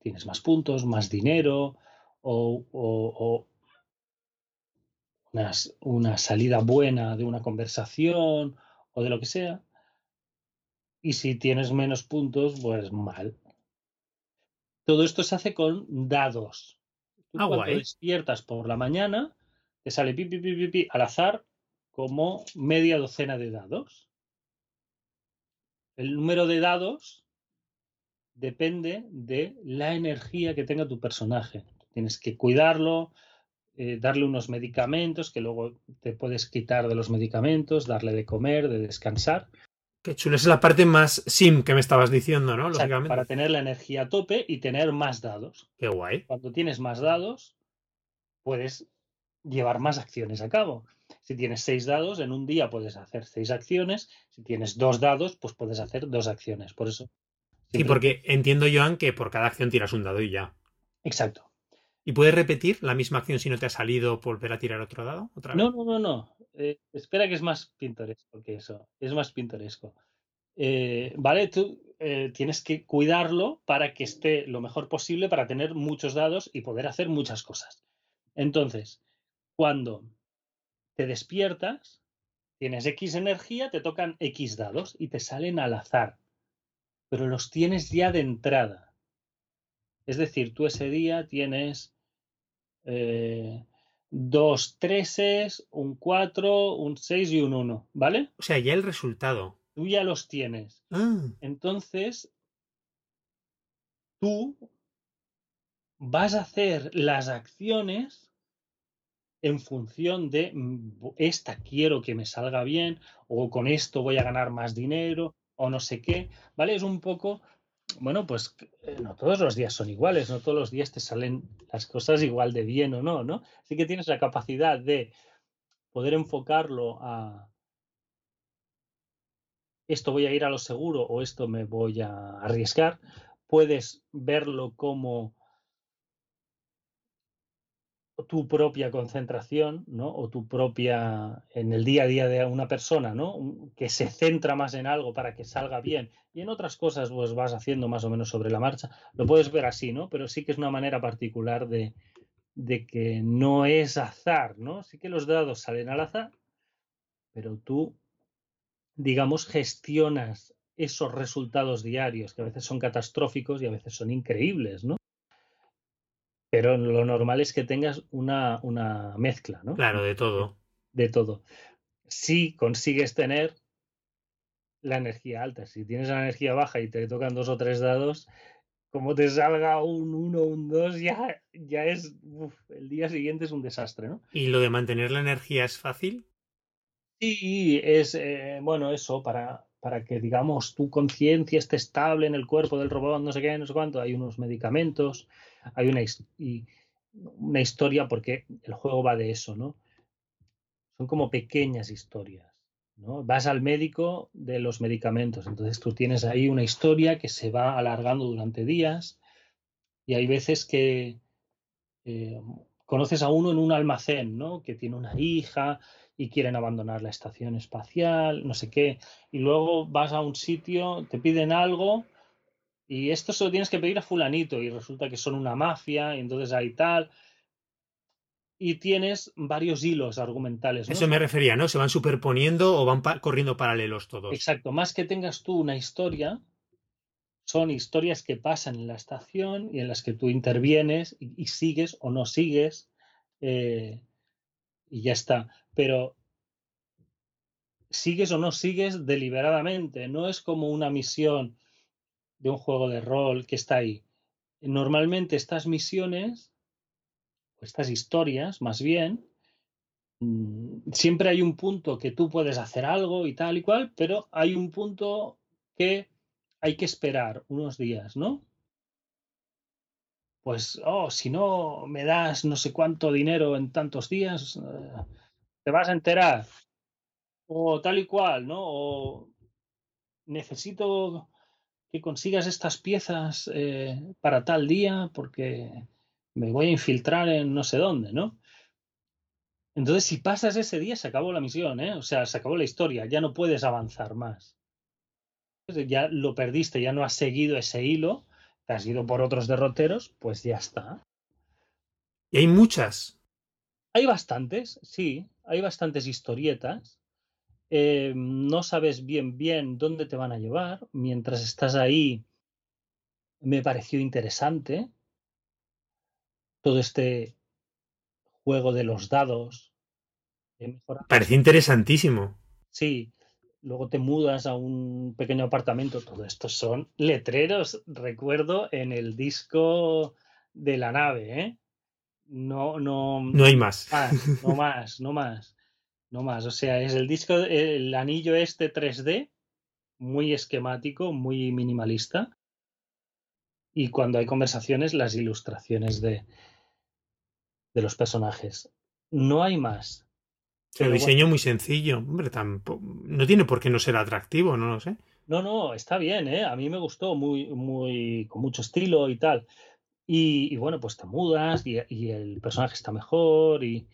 tienes más puntos, más dinero o, una salida buena de una conversación o de lo que sea y si tienes menos puntos, pues mal. Todo esto se hace con dados. ah, cuando despiertas por la mañana, te sale pi, pi, pi, pi, al azar como media docena de dados. El número de dados depende de la energía que tenga tu personaje. Tienes que cuidarlo, eh, darle unos medicamentos que luego te puedes quitar de los medicamentos, darle de comer, de descansar. Qué chulo, es la parte más sim que me estabas diciendo, ¿no? Lógicamente. Para tener la energía a tope y tener más dados. Qué guay. Cuando tienes más dados, puedes llevar más acciones a cabo. Si tienes seis dados, en un día puedes hacer seis acciones. Si tienes dos dados, pues puedes hacer dos acciones. Por eso. Sí, porque entiendo, Joan, que por cada acción tiras un dado y ya. Exacto. ¿Y puedes repetir la misma acción si no te ha salido volver a tirar otro dado? ¿Otra No, no, no, no. Eh, espera que es más pintoresco que eso. Es más pintoresco. Eh, vale, tú eh, tienes que cuidarlo para que esté lo mejor posible para tener muchos dados y poder hacer muchas cosas. Entonces, cuando te despiertas, tienes X energía, te tocan X dados y te salen al azar, pero los tienes ya de entrada. Es decir, tú ese día tienes dos treses, un 4, un 6 y un 1, ¿vale? O sea, ya el resultado. Tú ya los tienes. Ah. Entonces, tú vas a hacer las acciones en función de mm, esta quiero que me salga bien o con esto voy a ganar más dinero o no sé qué, ¿vale? Es un poco bueno, pues eh, no todos los días son iguales, no todos los días te salen las cosas igual de bien o no, ¿no? Así que tienes la capacidad de poder enfocarlo a esto voy a ir a lo seguro o esto me voy a arriesgar. Puedes verlo como tu propia concentración, ¿no? O tu propia, en el día a día de una persona, ¿no? Que se centra más en algo para que salga bien y en otras cosas pues vas haciendo más o menos sobre la marcha. Lo puedes ver así, ¿no? Pero sí que es una manera particular de, de que no es azar, ¿no? Sí que los dados salen al azar, pero tú, digamos, gestionas esos resultados diarios que a veces son catastróficos y a veces son increíbles, ¿no? Pero lo normal es que tengas una, una mezcla, ¿no? Claro, de todo. De todo. Si consigues tener la energía alta, si tienes la energía baja y te tocan dos o tres dados, como te salga un 1 un 2, ya, ya es. el día siguiente es un desastre, ¿no? ¿Y lo de mantener la energía es fácil? Sí, es. Eh, bueno, eso, para, para que, digamos, tu conciencia esté estable en el cuerpo del robot, no sé qué, no sé cuánto, hay unos medicamentos hay una, una historia porque el juego va de eso, ¿no? Son como pequeñas historias. ¿no? Vas al médico de los medicamentos, entonces tú tienes ahí una historia que se va alargando durante días y hay veces que eh, conoces a uno en un almacén, ¿no? Que tiene una hija y quieren abandonar la estación espacial, no sé qué, y luego vas a un sitio, te piden algo y esto se lo tienes que pedir a fulanito y resulta que son una mafia y entonces hay tal. Y tienes varios hilos argumentales. Eso me refería, ¿no? Se van superponiendo o van corriendo paralelos todos. Exacto, más que tengas tú una historia, son historias que pasan en la estación y en las que tú intervienes y, sigues o no sigues eh, y ya está. Pero sigues o no sigues deliberadamente, no es como una misión de un juego de rol que está ahí. Normalmente estas misiones, estas historias más bien, mm, siempre hay un punto que tú puedes hacer algo y tal y cual, pero hay un punto que hay que esperar unos días, ¿no? Pues, oh, si no me das no sé cuánto dinero en tantos días, eh, te vas a enterar. O tal y cual, ¿no? O necesito que consigas estas piezas eh, para tal día porque me voy a infiltrar en no sé dónde, ¿no? Entonces, si pasas ese día, se acabó la misión, ¿eh? O sea, se acabó la historia, ya no puedes avanzar más. Ya lo perdiste, ya no has seguido ese hilo, te has ido por otros derroteros, pues ya está. ¿Y hay muchas? Hay bastantes, sí, hay bastantes historietas. Eh, no sabes bien bien dónde te van a llevar. Mientras estás ahí, me pareció interesante todo este juego de los dados. Parece interesantísimo. Sí, luego te mudas a un pequeño apartamento, todo esto son letreros, recuerdo, en el disco de la nave, ¿eh? No, no. No hay más. no más, no más. No más. O sea, es el disco, el anillo este 3D, muy esquemático, muy minimalista. Y cuando hay conversaciones, las ilustraciones de, de los personajes. No hay más. El diseño muy sencillo. Hombre, tampoco, no tiene por qué no ser atractivo, no lo sé. No, no, está bien, ¿eh? A mí me gustó muy, muy, con mucho estilo y tal. Y, bueno, pues te mudas y, el personaje está mejor y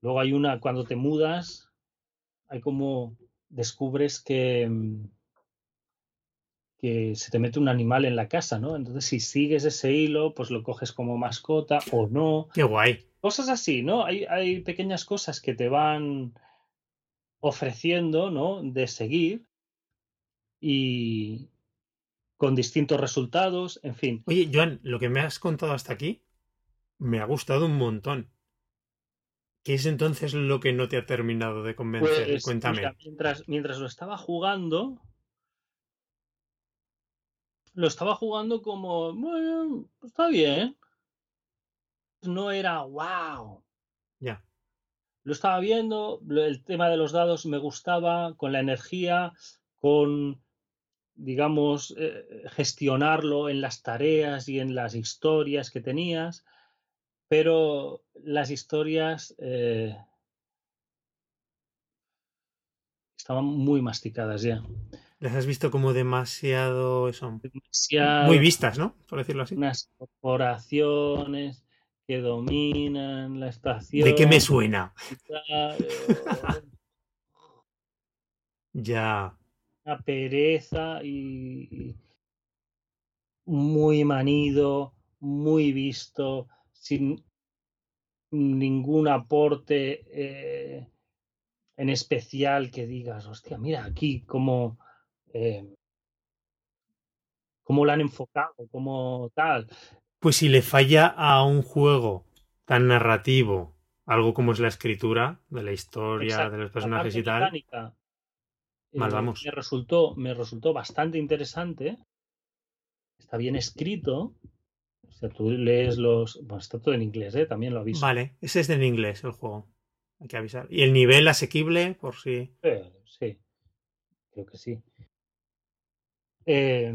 luego hay una, cuando te mudas, hay como descubres que, mm, que se te mete un animal en la casa, ¿no? Entonces si sigues ese hilo, pues lo coges como mascota o no. Qué guay. Cosas así, ¿no? Hay, hay pequeñas cosas que te van ofreciendo, ¿no? De seguir y, con distintos resultados, en fin. Oye, Joan, lo que me has contado hasta aquí me ha gustado un montón. ¿Qué es entonces lo que no te ha terminado de convencer? Pues, Cuéntame. mientras, mientras lo estaba jugando, lo estaba jugando como, bueno, está bien. No era wow. Ya. Lo estaba viendo, el tema de los dados me gustaba, con la energía, con digamos, eh, gestionarlo en las tareas y en las historias que tenías, pero las historias eh, estaban muy masticadas ya. Las has visto como demasiado eso, muy vistas, ¿no? Por decirlo así. Unas corporaciones que dominan la estación. ¿De qué me suena? ya una pereza y, muy manido, muy visto, sin ningún aporte eh, en especial que digas, hostia, mira aquí cómo, eh, cómo lo han enfocado, como tal. Pues si le falla a un juego tan narrativo, algo como es la escritura de la historia, de los personajes y tal. Eh, me resultó, me resultó bastante interesante. Está bien escrito. O sea, tú lees los. Bueno, está todo en inglés, ¿eh? También lo aviso. Vale, ese es en inglés el juego. Hay que avisar. ¿Y el nivel asequible? Por si. sí. Creo que sí. Eh,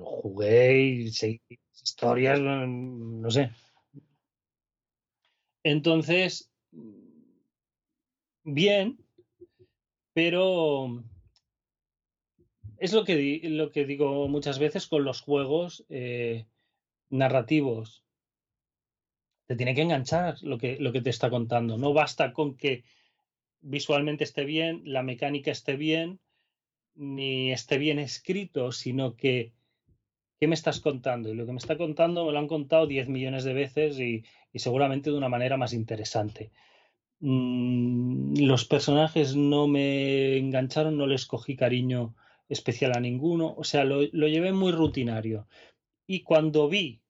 jugué y seguí historias, no sé. Entonces, bien, pero es lo que, lo que digo muchas veces con los juegos eh, narrativos. Te tiene que enganchar lo que, lo que te está contando. No basta con que visualmente esté bien, la mecánica esté bien, ni esté bien escrito, sino que ¿qué me estás contando? Y lo que me está contando me lo han contado 10 millones de veces y seguramente de una manera más interesante. Mm, los personajes no me engancharon, no les cogí cariño especial a ninguno, o sea, lo, llevé muy rutinario. Y cuando vi,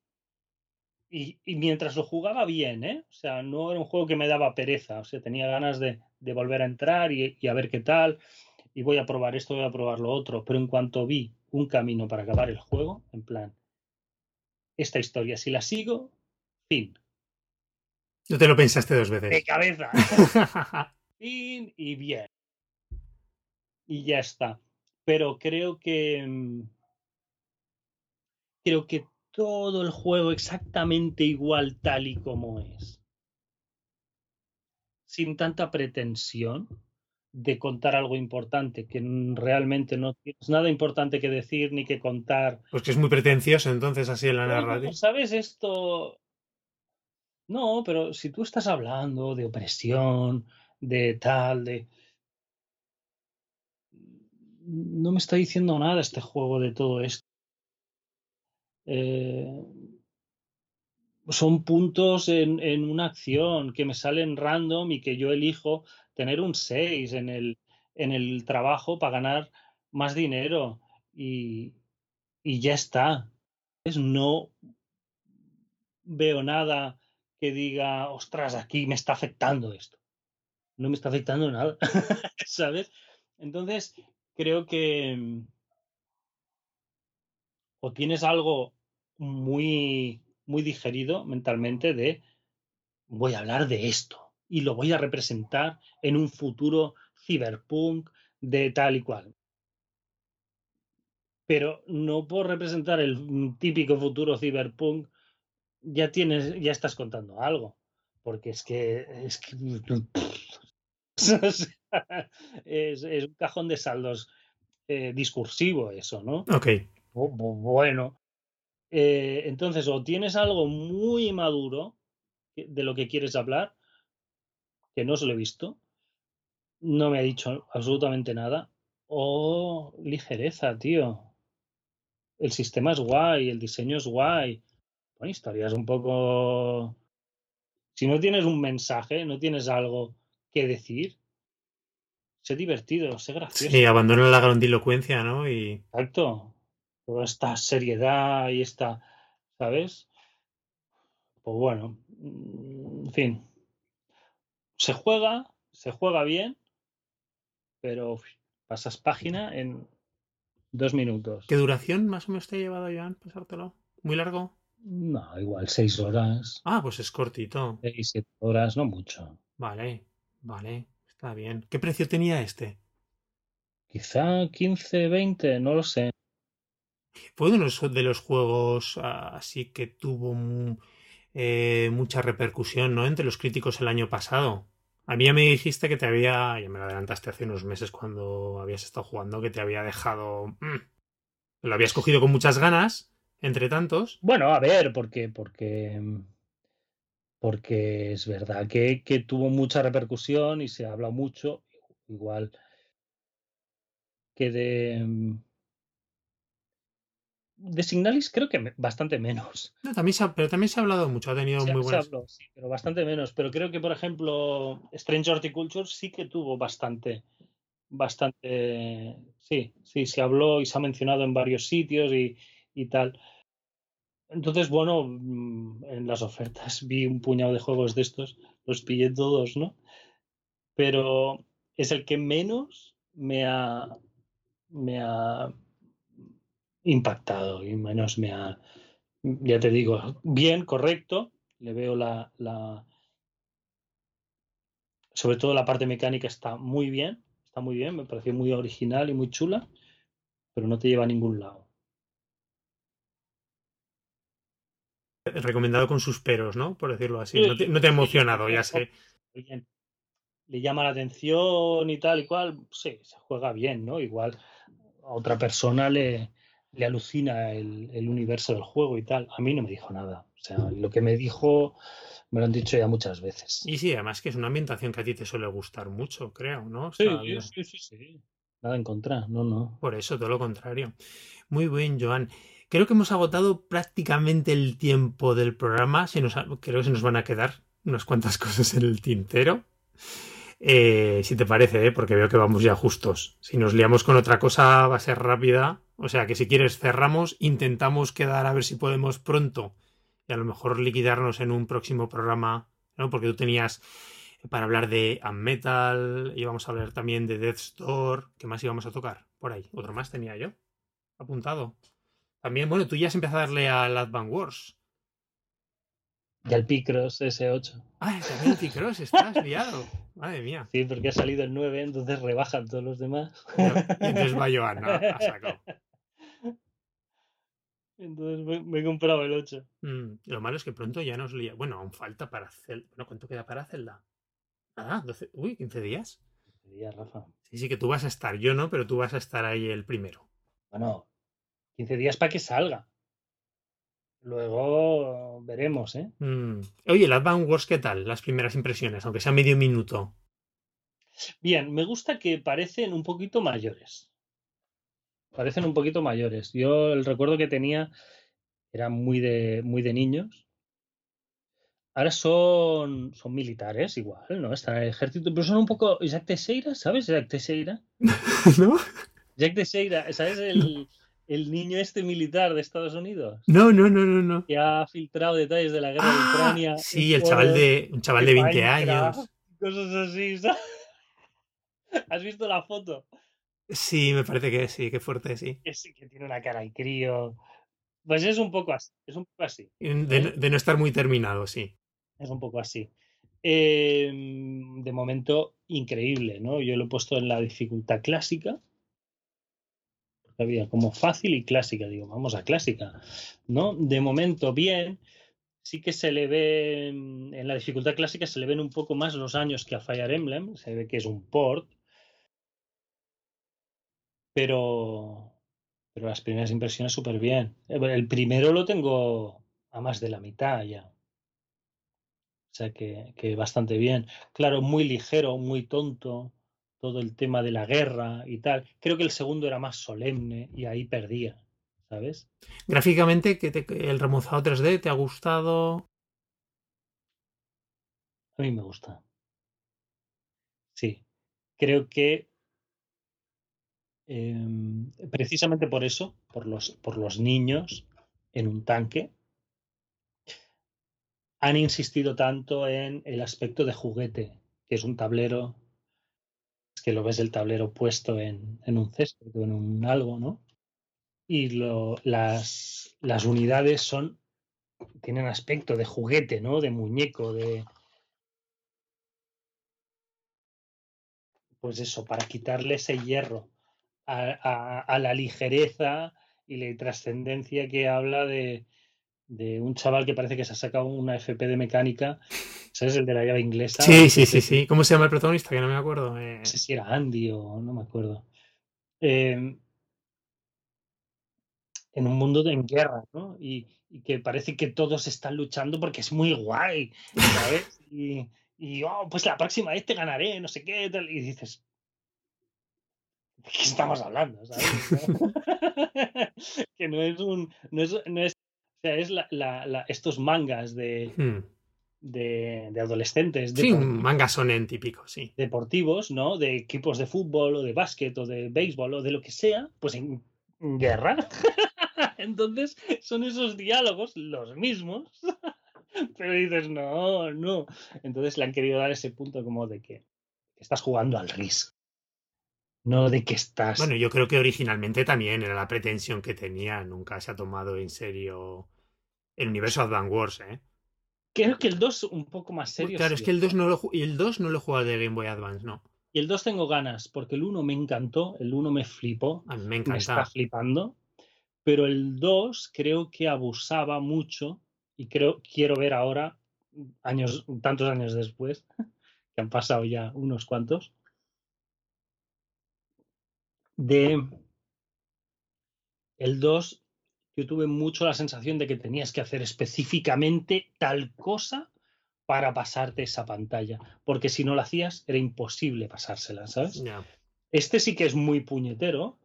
y, mientras lo jugaba bien, ¿eh? o sea, no era un juego que me daba pereza, o sea, tenía ganas de, volver a entrar y, a ver qué tal, y voy a probar esto, voy a probar lo otro, pero en cuanto vi un camino para acabar el juego, en plan, esta historia, si la sigo, fin, no te lo pensaste dos veces. De cabeza. y, bien. Y ya está. Pero creo que. Mm, creo que todo el juego exactamente igual tal y como es. Sin tanta pretensión de contar algo importante, que realmente no tienes nada importante que decir ni que contar. Pues que es muy pretencioso entonces así en la narrativa. ¿Sabes esto? No, pero si tú estás hablando de opresión, de tal, de... No me está diciendo nada este juego de todo esto. Eh, son puntos en, en, una acción que me salen random y que yo elijo tener un 6 en el, en el trabajo para ganar más dinero y, y ya está. No veo nada que diga, ostras, aquí me está afectando esto. No me está afectando nada, ¿sabes? Entonces, creo que o tienes algo muy, muy digerido mentalmente de voy a hablar de esto y lo voy a representar en un futuro cyberpunk de tal y cual. Pero no por representar el típico futuro cyberpunk ya tienes, ya estás contando algo. Porque es que es que es, es un cajón de saldos eh, discursivo eso, ¿no? Ok. Bueno. Eh, entonces, o tienes algo muy maduro de lo que quieres hablar, que no se lo he visto, no me ha dicho absolutamente nada, o ligereza, tío. El sistema es guay, el diseño es guay. Bueno, historias un poco... Si no tienes un mensaje, no tienes algo que decir, sé divertido, sé gracioso. Sí, abandona la grandilocuencia, ¿no? Y... Exacto. Toda esta seriedad y esta, ¿sabes? Pues bueno, mm, en fin. Se juega, se juega bien, pero pasas página en dos minutos. ¿Qué duración más o menos te ha llevado, Joan, pasártelo? ¿Muy largo? No, igual seis horas. Ah, pues es cortito. Seis, siete horas, no mucho. Vale, vale, está bien. ¿Qué precio tenía este? Quizá 15, 20, no lo sé. Fue uno de los juegos ah, así que tuvo eh, mucha repercusión, ¿no? Entre los críticos el año pasado. A mí ya me dijiste que te había, ya me lo adelantaste hace unos meses cuando habías estado jugando, que te había dejado... Mm, lo habías cogido con muchas ganas, entre tantos. Bueno, a ver, porque, porque, porque es verdad que, que tuvo mucha repercusión y se habla mucho, igual que de de Signalis creo que bastante menos. No, también se ha, pero también se ha hablado mucho, ha tenido muy buenas. Se habló, sí, pero bastante menos. Pero creo que, por ejemplo, Strange Horticulture sí que tuvo bastante, bastante. Sí, sí, se habló y se ha mencionado en varios sitios y, y tal. Entonces, bueno, mm, en las ofertas vi un puñado de juegos de estos, los pillé todos, ¿no? Pero es el que menos me ha, me ha impactado y menos me ha, ya te digo, bien, correcto, le veo la, la, sobre todo la parte mecánica está muy bien, está muy bien, me pareció muy original y muy chula, pero no te lleva a ningún lado. Recomendado con sus peros, ¿no? Por decirlo así. No te, no te ha emocionado, ya sé. Le llama la atención y tal y cual, sí, se juega bien, ¿no? Igual a otra persona le, le alucina el, el, universo del juego y tal. A mí no me dijo nada. O sea, lo que me dijo me lo han dicho ya muchas veces. Y sí, además que es una ambientación que a ti te suele gustar mucho, creo, ¿no? O sea, sí, sí, sí, sí, Nada en contra, no, no. Por eso, todo lo contrario. Muy bien, Joan. Creo que hemos agotado prácticamente el tiempo del programa. Se nos creo que se nos van a quedar unas cuantas cosas en el tintero. Eh, si te parece, ¿eh? porque veo que vamos ya justos. Si nos liamos con otra cosa va a ser rápida. O sea que si quieres cerramos, intentamos quedar a ver si podemos pronto y a lo mejor liquidarnos en un próximo programa, ¿no? Porque tú tenías para hablar de Metal, íbamos a hablar también de Death Store, ¿qué más íbamos a tocar? Por ahí, otro más tenía yo apuntado. También, bueno, tú ya has empezado a darle al Advance Wars. Y al Picross S8. Ah, también el Picross, estás liado. Madre mía. Sí, porque ha salido el 9, entonces rebajan todos los demás. Y entonces va Joan, ¿no? A saco. Entonces me, me, he comprado el 8. Mm, lo malo es que pronto ya nos lía. Bueno, aún falta para Zelda. Bueno, ¿cuánto queda para Zelda? Nada, 12... Uy, 15 días. 15 días, Rafa. Sí, sí, que tú vas a estar. Yo no, pero tú vas a estar ahí el primero. Bueno, 15 días para que salga. Luego veremos, ¿eh? Mm. Oye, el Advance Wars, ¿qué tal? Las primeras impresiones, aunque sea medio minuto. Bien, me gusta que parecen un poquito mayores. Parecen un poquito mayores. Yo el recuerdo que tenía era muy de, muy de niños. Ahora son, son militares, igual, ¿no? Están en el ejército, pero son un poco. Jack Teixeira, ¿sabes? Jack Teixeira. ¿No? Jack Teixeira, ¿sabes? El, el niño este militar de Estados Unidos. No, no, no, no, no. Que ha filtrado detalles de la guerra ah, de Ucrania. Sí, el chaval de, un chaval de 20 años. Cosas así, ¿sabes? ¿Has visto la foto? Sí, me parece que sí, qué fuerte, sí. Que sí, que tiene una cara de crío. Pues es un poco así, es un poco así. De, de no estar muy terminado, sí. Es un poco así. Em, de momento, increíble, ¿no? Yo lo he puesto en la dificultad clásica. Había como fácil y clásica. Digo, vamos a clásica, ¿no? De momento, bien. Sí que se le ve en la dificultad clásica se le ven un poco más los años que a Fire Emblem. Se ve que es un port. Pero, pero las primeras impresiones súper bien. El primero lo tengo a más de la mitad ya. O sea que, que bastante bien. Claro, muy ligero, muy tonto, todo el tema de la guerra y tal. Creo que el segundo era más solemne y ahí perdía, ¿sabes? Gráficamente, que el remozado 3D te ha gustado. A mí me gusta. Sí. Creo que eh, precisamente por eso, por los, por los niños en un tanque, han insistido tanto en el aspecto de juguete, que es un tablero, que lo ves el tablero puesto en, en un césped o en un algo, ¿no? Y lo, las, las unidades son, tienen aspecto de juguete, ¿no? De muñeco, de... Pues eso, para quitarle ese hierro a, a la ligereza y la trascendencia que habla de, de un chaval que parece que se ha sacado una FP de mecánica. ¿Sabes? El de la llave inglesa. Sí, sí, sí, sí. ¿Cómo se llama el protagonista? Que no me acuerdo. Eh... No sé si era Andy o no me acuerdo. Eh, en un mundo de en guerra, ¿no? Y, y, que parece que todos están luchando porque es muy guay, ¿sabes? Y, y oh, pues la próxima vez te ganaré, no sé qué, tal. Y dices, ¿de qué estamos hablando? ¿sabes? que no es un. No es, no es o sea, es la, la, la, estos mangas de, Hmm. de, de adolescentes. Sí, depor- un manga sonen típico, sí. deportivos, ¿no? De equipos de fútbol o de básquet o de béisbol o de lo que sea, pues en en guerra. Entonces son esos diálogos los mismos, pero dices, no, no. Entonces le han querido dar ese punto como de que estás jugando al RIS. No de que estás... Bueno, yo creo que originalmente también era la pretensión que tenía. Nunca se ha tomado en serio el universo Advance Wars, ¿eh? Creo que el 2 un poco más serio. Claro, sí es que el 2 no lo, el 2 no lo he jugado de Game Boy Advance, no. Y el 2 tengo ganas, porque el 1 me encantó, el 1 me flipó, A mí me me encanta. está flipando, pero el 2 creo que abusaba mucho y creo quiero ver ahora años tantos años después que han pasado ya unos cuantos de el 2 yo tuve mucho la sensación de que tenías que hacer específicamente tal cosa para pasarte esa pantalla, porque si no lo hacías era imposible pasársela, ¿sabes? Este sí que es muy puñetero,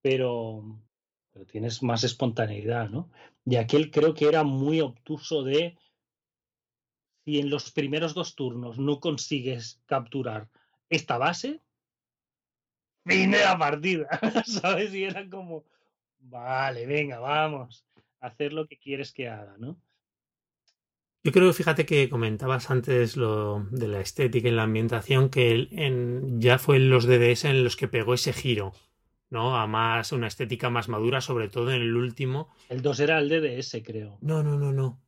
pero, pero tienes más espontaneidad, ¿no? Y aquel creo que era muy obtuso de si en los primeros dos turnos no consigues capturar esta base, fin de la partida, ¿sabes? Y era como, vale, venga, vamos, hacer lo que quieres que haga, ¿no? Yo creo, fíjate que comentabas antes lo de la estética y la ambientación, que en, ya fue en los DDS en los que pegó ese giro, ¿no? A más, una estética más madura, sobre todo en el último. El 2 era el DDS, creo. No, no, no, no.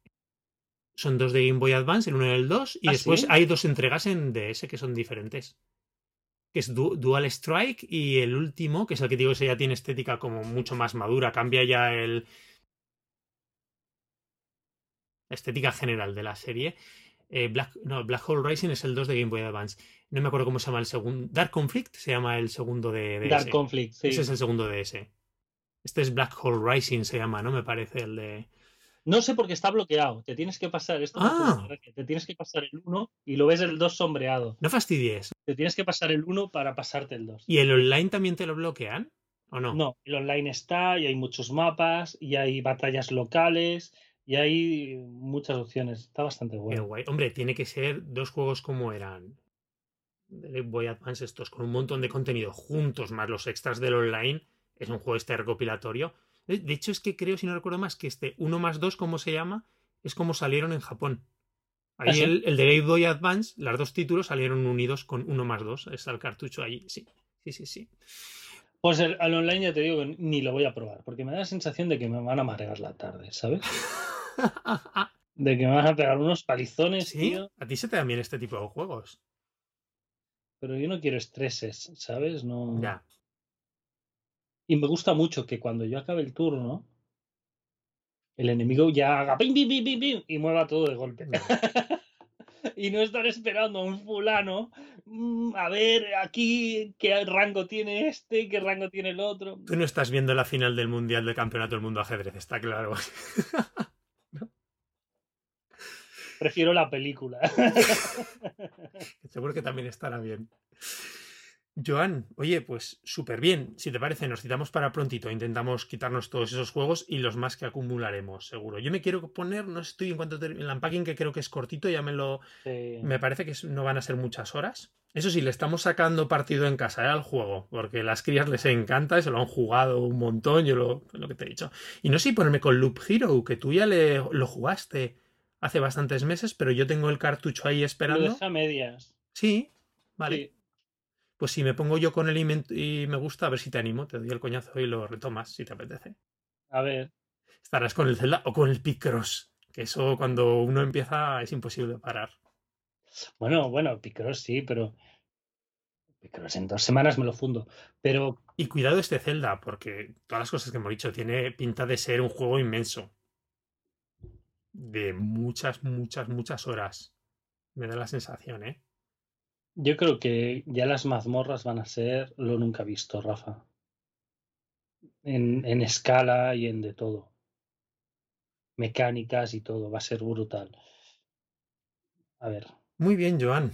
Son dos de Game Boy Advance, el uno y el 2, y ¿Ah, después sí? hay dos entregas en DS que son diferentes. Que es Du- Dual Strike y el último, que es el que digo, ese ya tiene estética como mucho más madura, cambia ya el la estética general de la serie. Eh, Black, no, Black Hole Rising es el 2 de Game Boy Advance. No me acuerdo cómo se llama el segundo. Dark Conflict se llama el segundo de DS. Dark Conflict, sí. Ese es el segundo de DS. Este es Black Hole Rising, se llama, ¿no? Me parece el de. No sé por qué está bloqueado. Te tienes que pasar esto. Ah. Te tienes que pasar el 1 y lo ves el 2 sombreado. No fastidies. Te tienes que pasar el 1 para pasarte el 2. ¿Y el online también te lo bloquean? ¿O no? No, el online está y hay muchos mapas y hay batallas locales y hay muchas opciones. Está bastante Qué bueno. guay. Hombre, tiene que ser dos juegos como eran Boy Advance estos, con un montón de contenido juntos, más los extras del online. Es un juego este recopilatorio. De de hecho, es que creo, si no recuerdo más, que este 1 más 2, ¿cómo se llama? Es como salieron en Japón. Ahí ¿Ah, sí? el, el de Game Boy Advance, los dos títulos salieron unidos con 1 más 2. Está el cartucho allí. Sí, sí, sí, sí. Pues el, al online ya te digo que ni lo voy a probar, porque me da la sensación de que me van a amargar la tarde, ¿sabes? de que me van a pegar unos palizones, ¿Sí? tío. A ti se te dan bien este tipo de juegos. Pero yo no quiero estreses, ¿sabes? No. Ya. Y me gusta mucho que cuando yo acabe el turno, el enemigo ya haga pim, pim, pim, pim, pim, y mueva todo de golpe. y no estar esperando a un fulano mm, a ver aquí qué rango tiene este, qué rango tiene el otro. Tú no estás viendo la final del Mundial del Campeonato del Mundo Ajedrez, está claro. Prefiero la película. Seguro que también estará bien. Joan, oye, pues súper bien. Si te parece, nos citamos para prontito. Intentamos quitarnos todos esos juegos y los más que acumularemos, seguro. Yo me quiero poner, no estoy en cuanto el unpacking, que creo que es cortito, ya me lo. Sí. Me parece que no van a ser muchas horas. Eso sí, le estamos sacando partido en casa ¿eh? al juego, porque las crías les encanta y se lo han jugado un montón, yo lo, lo que te he dicho. Y no sé si ponerme con Loop Hero, que tú ya le, lo jugaste hace bastantes meses, pero yo tengo el cartucho ahí Lo esperando. deja a medias. Sí, vale. Sí. Pues si me pongo yo con él y me, y me gusta, a ver si te animo, te doy el coñazo y lo retomas, si te apetece. A ver, Estarás con el Zelda o con el Picross, que eso cuando uno empieza es imposible parar. bueno, bueno, Picross sí, pero Picross en dos semanas me lo fundo. Pero Y cuidado este Zelda, porque todas las cosas que hemos dicho tiene pinta de ser un juego inmenso. De muchas, muchas, muchas horas. Me da la sensación, ¿eh? Yo creo que ya las mazmorras van a ser lo nunca visto, Rafa. En, en escala y en de todo. Mecánicas y todo, va a ser brutal. A ver, Muy bien, Joan.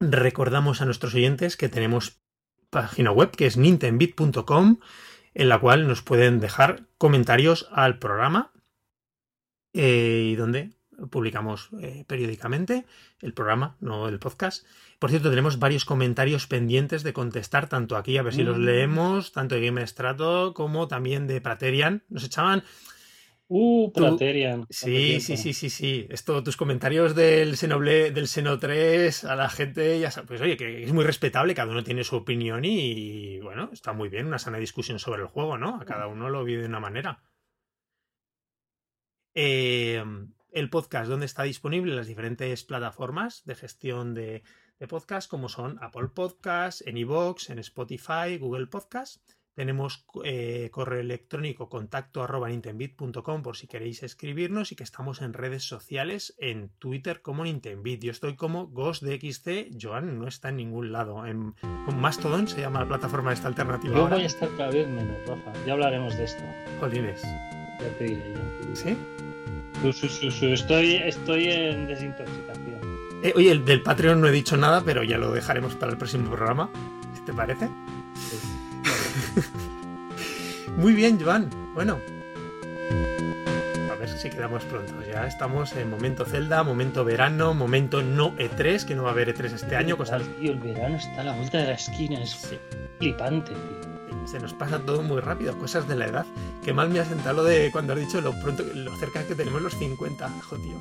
Recordamos a nuestros oyentes que tenemos página web que es nintendbit.com en la cual nos pueden dejar comentarios al programa eh, y donde publicamos eh, periódicamente el programa, no el podcast. Por cierto, tenemos varios comentarios pendientes de contestar, tanto aquí, a ver si los Mm. leemos, tanto de Game Strato como también de Praterian. Nos echaban Uh, Praterian. ¿cuánto Sí, sí, sí, sí, sí. Esto, tus comentarios del Xenoblade, del Xeno 3 a la gente, ya sabes, pues oye, que es muy respetable, cada uno tiene su opinión y, bueno, está muy bien, una sana discusión sobre el juego, ¿no? A cada uno lo vive de una manera. Eh, el podcast, ¿dónde está disponible? Las diferentes plataformas de gestión de, de podcast, como son Apple Podcasts, en iVoox, en Spotify, Google Podcast. Tenemos eh, correo electrónico contacto arroba por si queréis escribirnos y que estamos en redes sociales, en Twitter como Nintendbit. Yo estoy como GhostDXC, Joan no está en ningún lado. En, con Mastodon se llama la plataforma esta alternativa Yo ahora. voy a estar cada vez menos, Rafa. Ya hablaremos de esto. Jolines. Ya te diré yo. ¿Sí? Estoy, estoy en desintoxicación. Eh, oye, el del Patreon no he dicho nada, pero ya lo dejaremos para el próximo programa. ¿Qué te parece? Sí. Muy bien, Joan. Bueno. A ver si quedamos pronto. Ya estamos en momento Zelda, momento verano, momento no E3, que no va a haber E3 este año. Cosas... Tío, el verano está a la vuelta de la esquina. Es flipante, tío. Se nos pasa todo muy rápido, cosas de la edad. Que mal me ha sentado lo de cuando has dicho lo pronto, lo cerca que tenemos los 50. Jo, tío.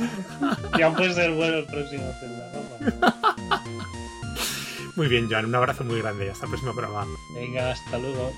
Ya puede ser bueno el próximo Rafa. Muy bien, Joan. Un abrazo muy grande y hasta el próximo programa. Venga, hasta luego.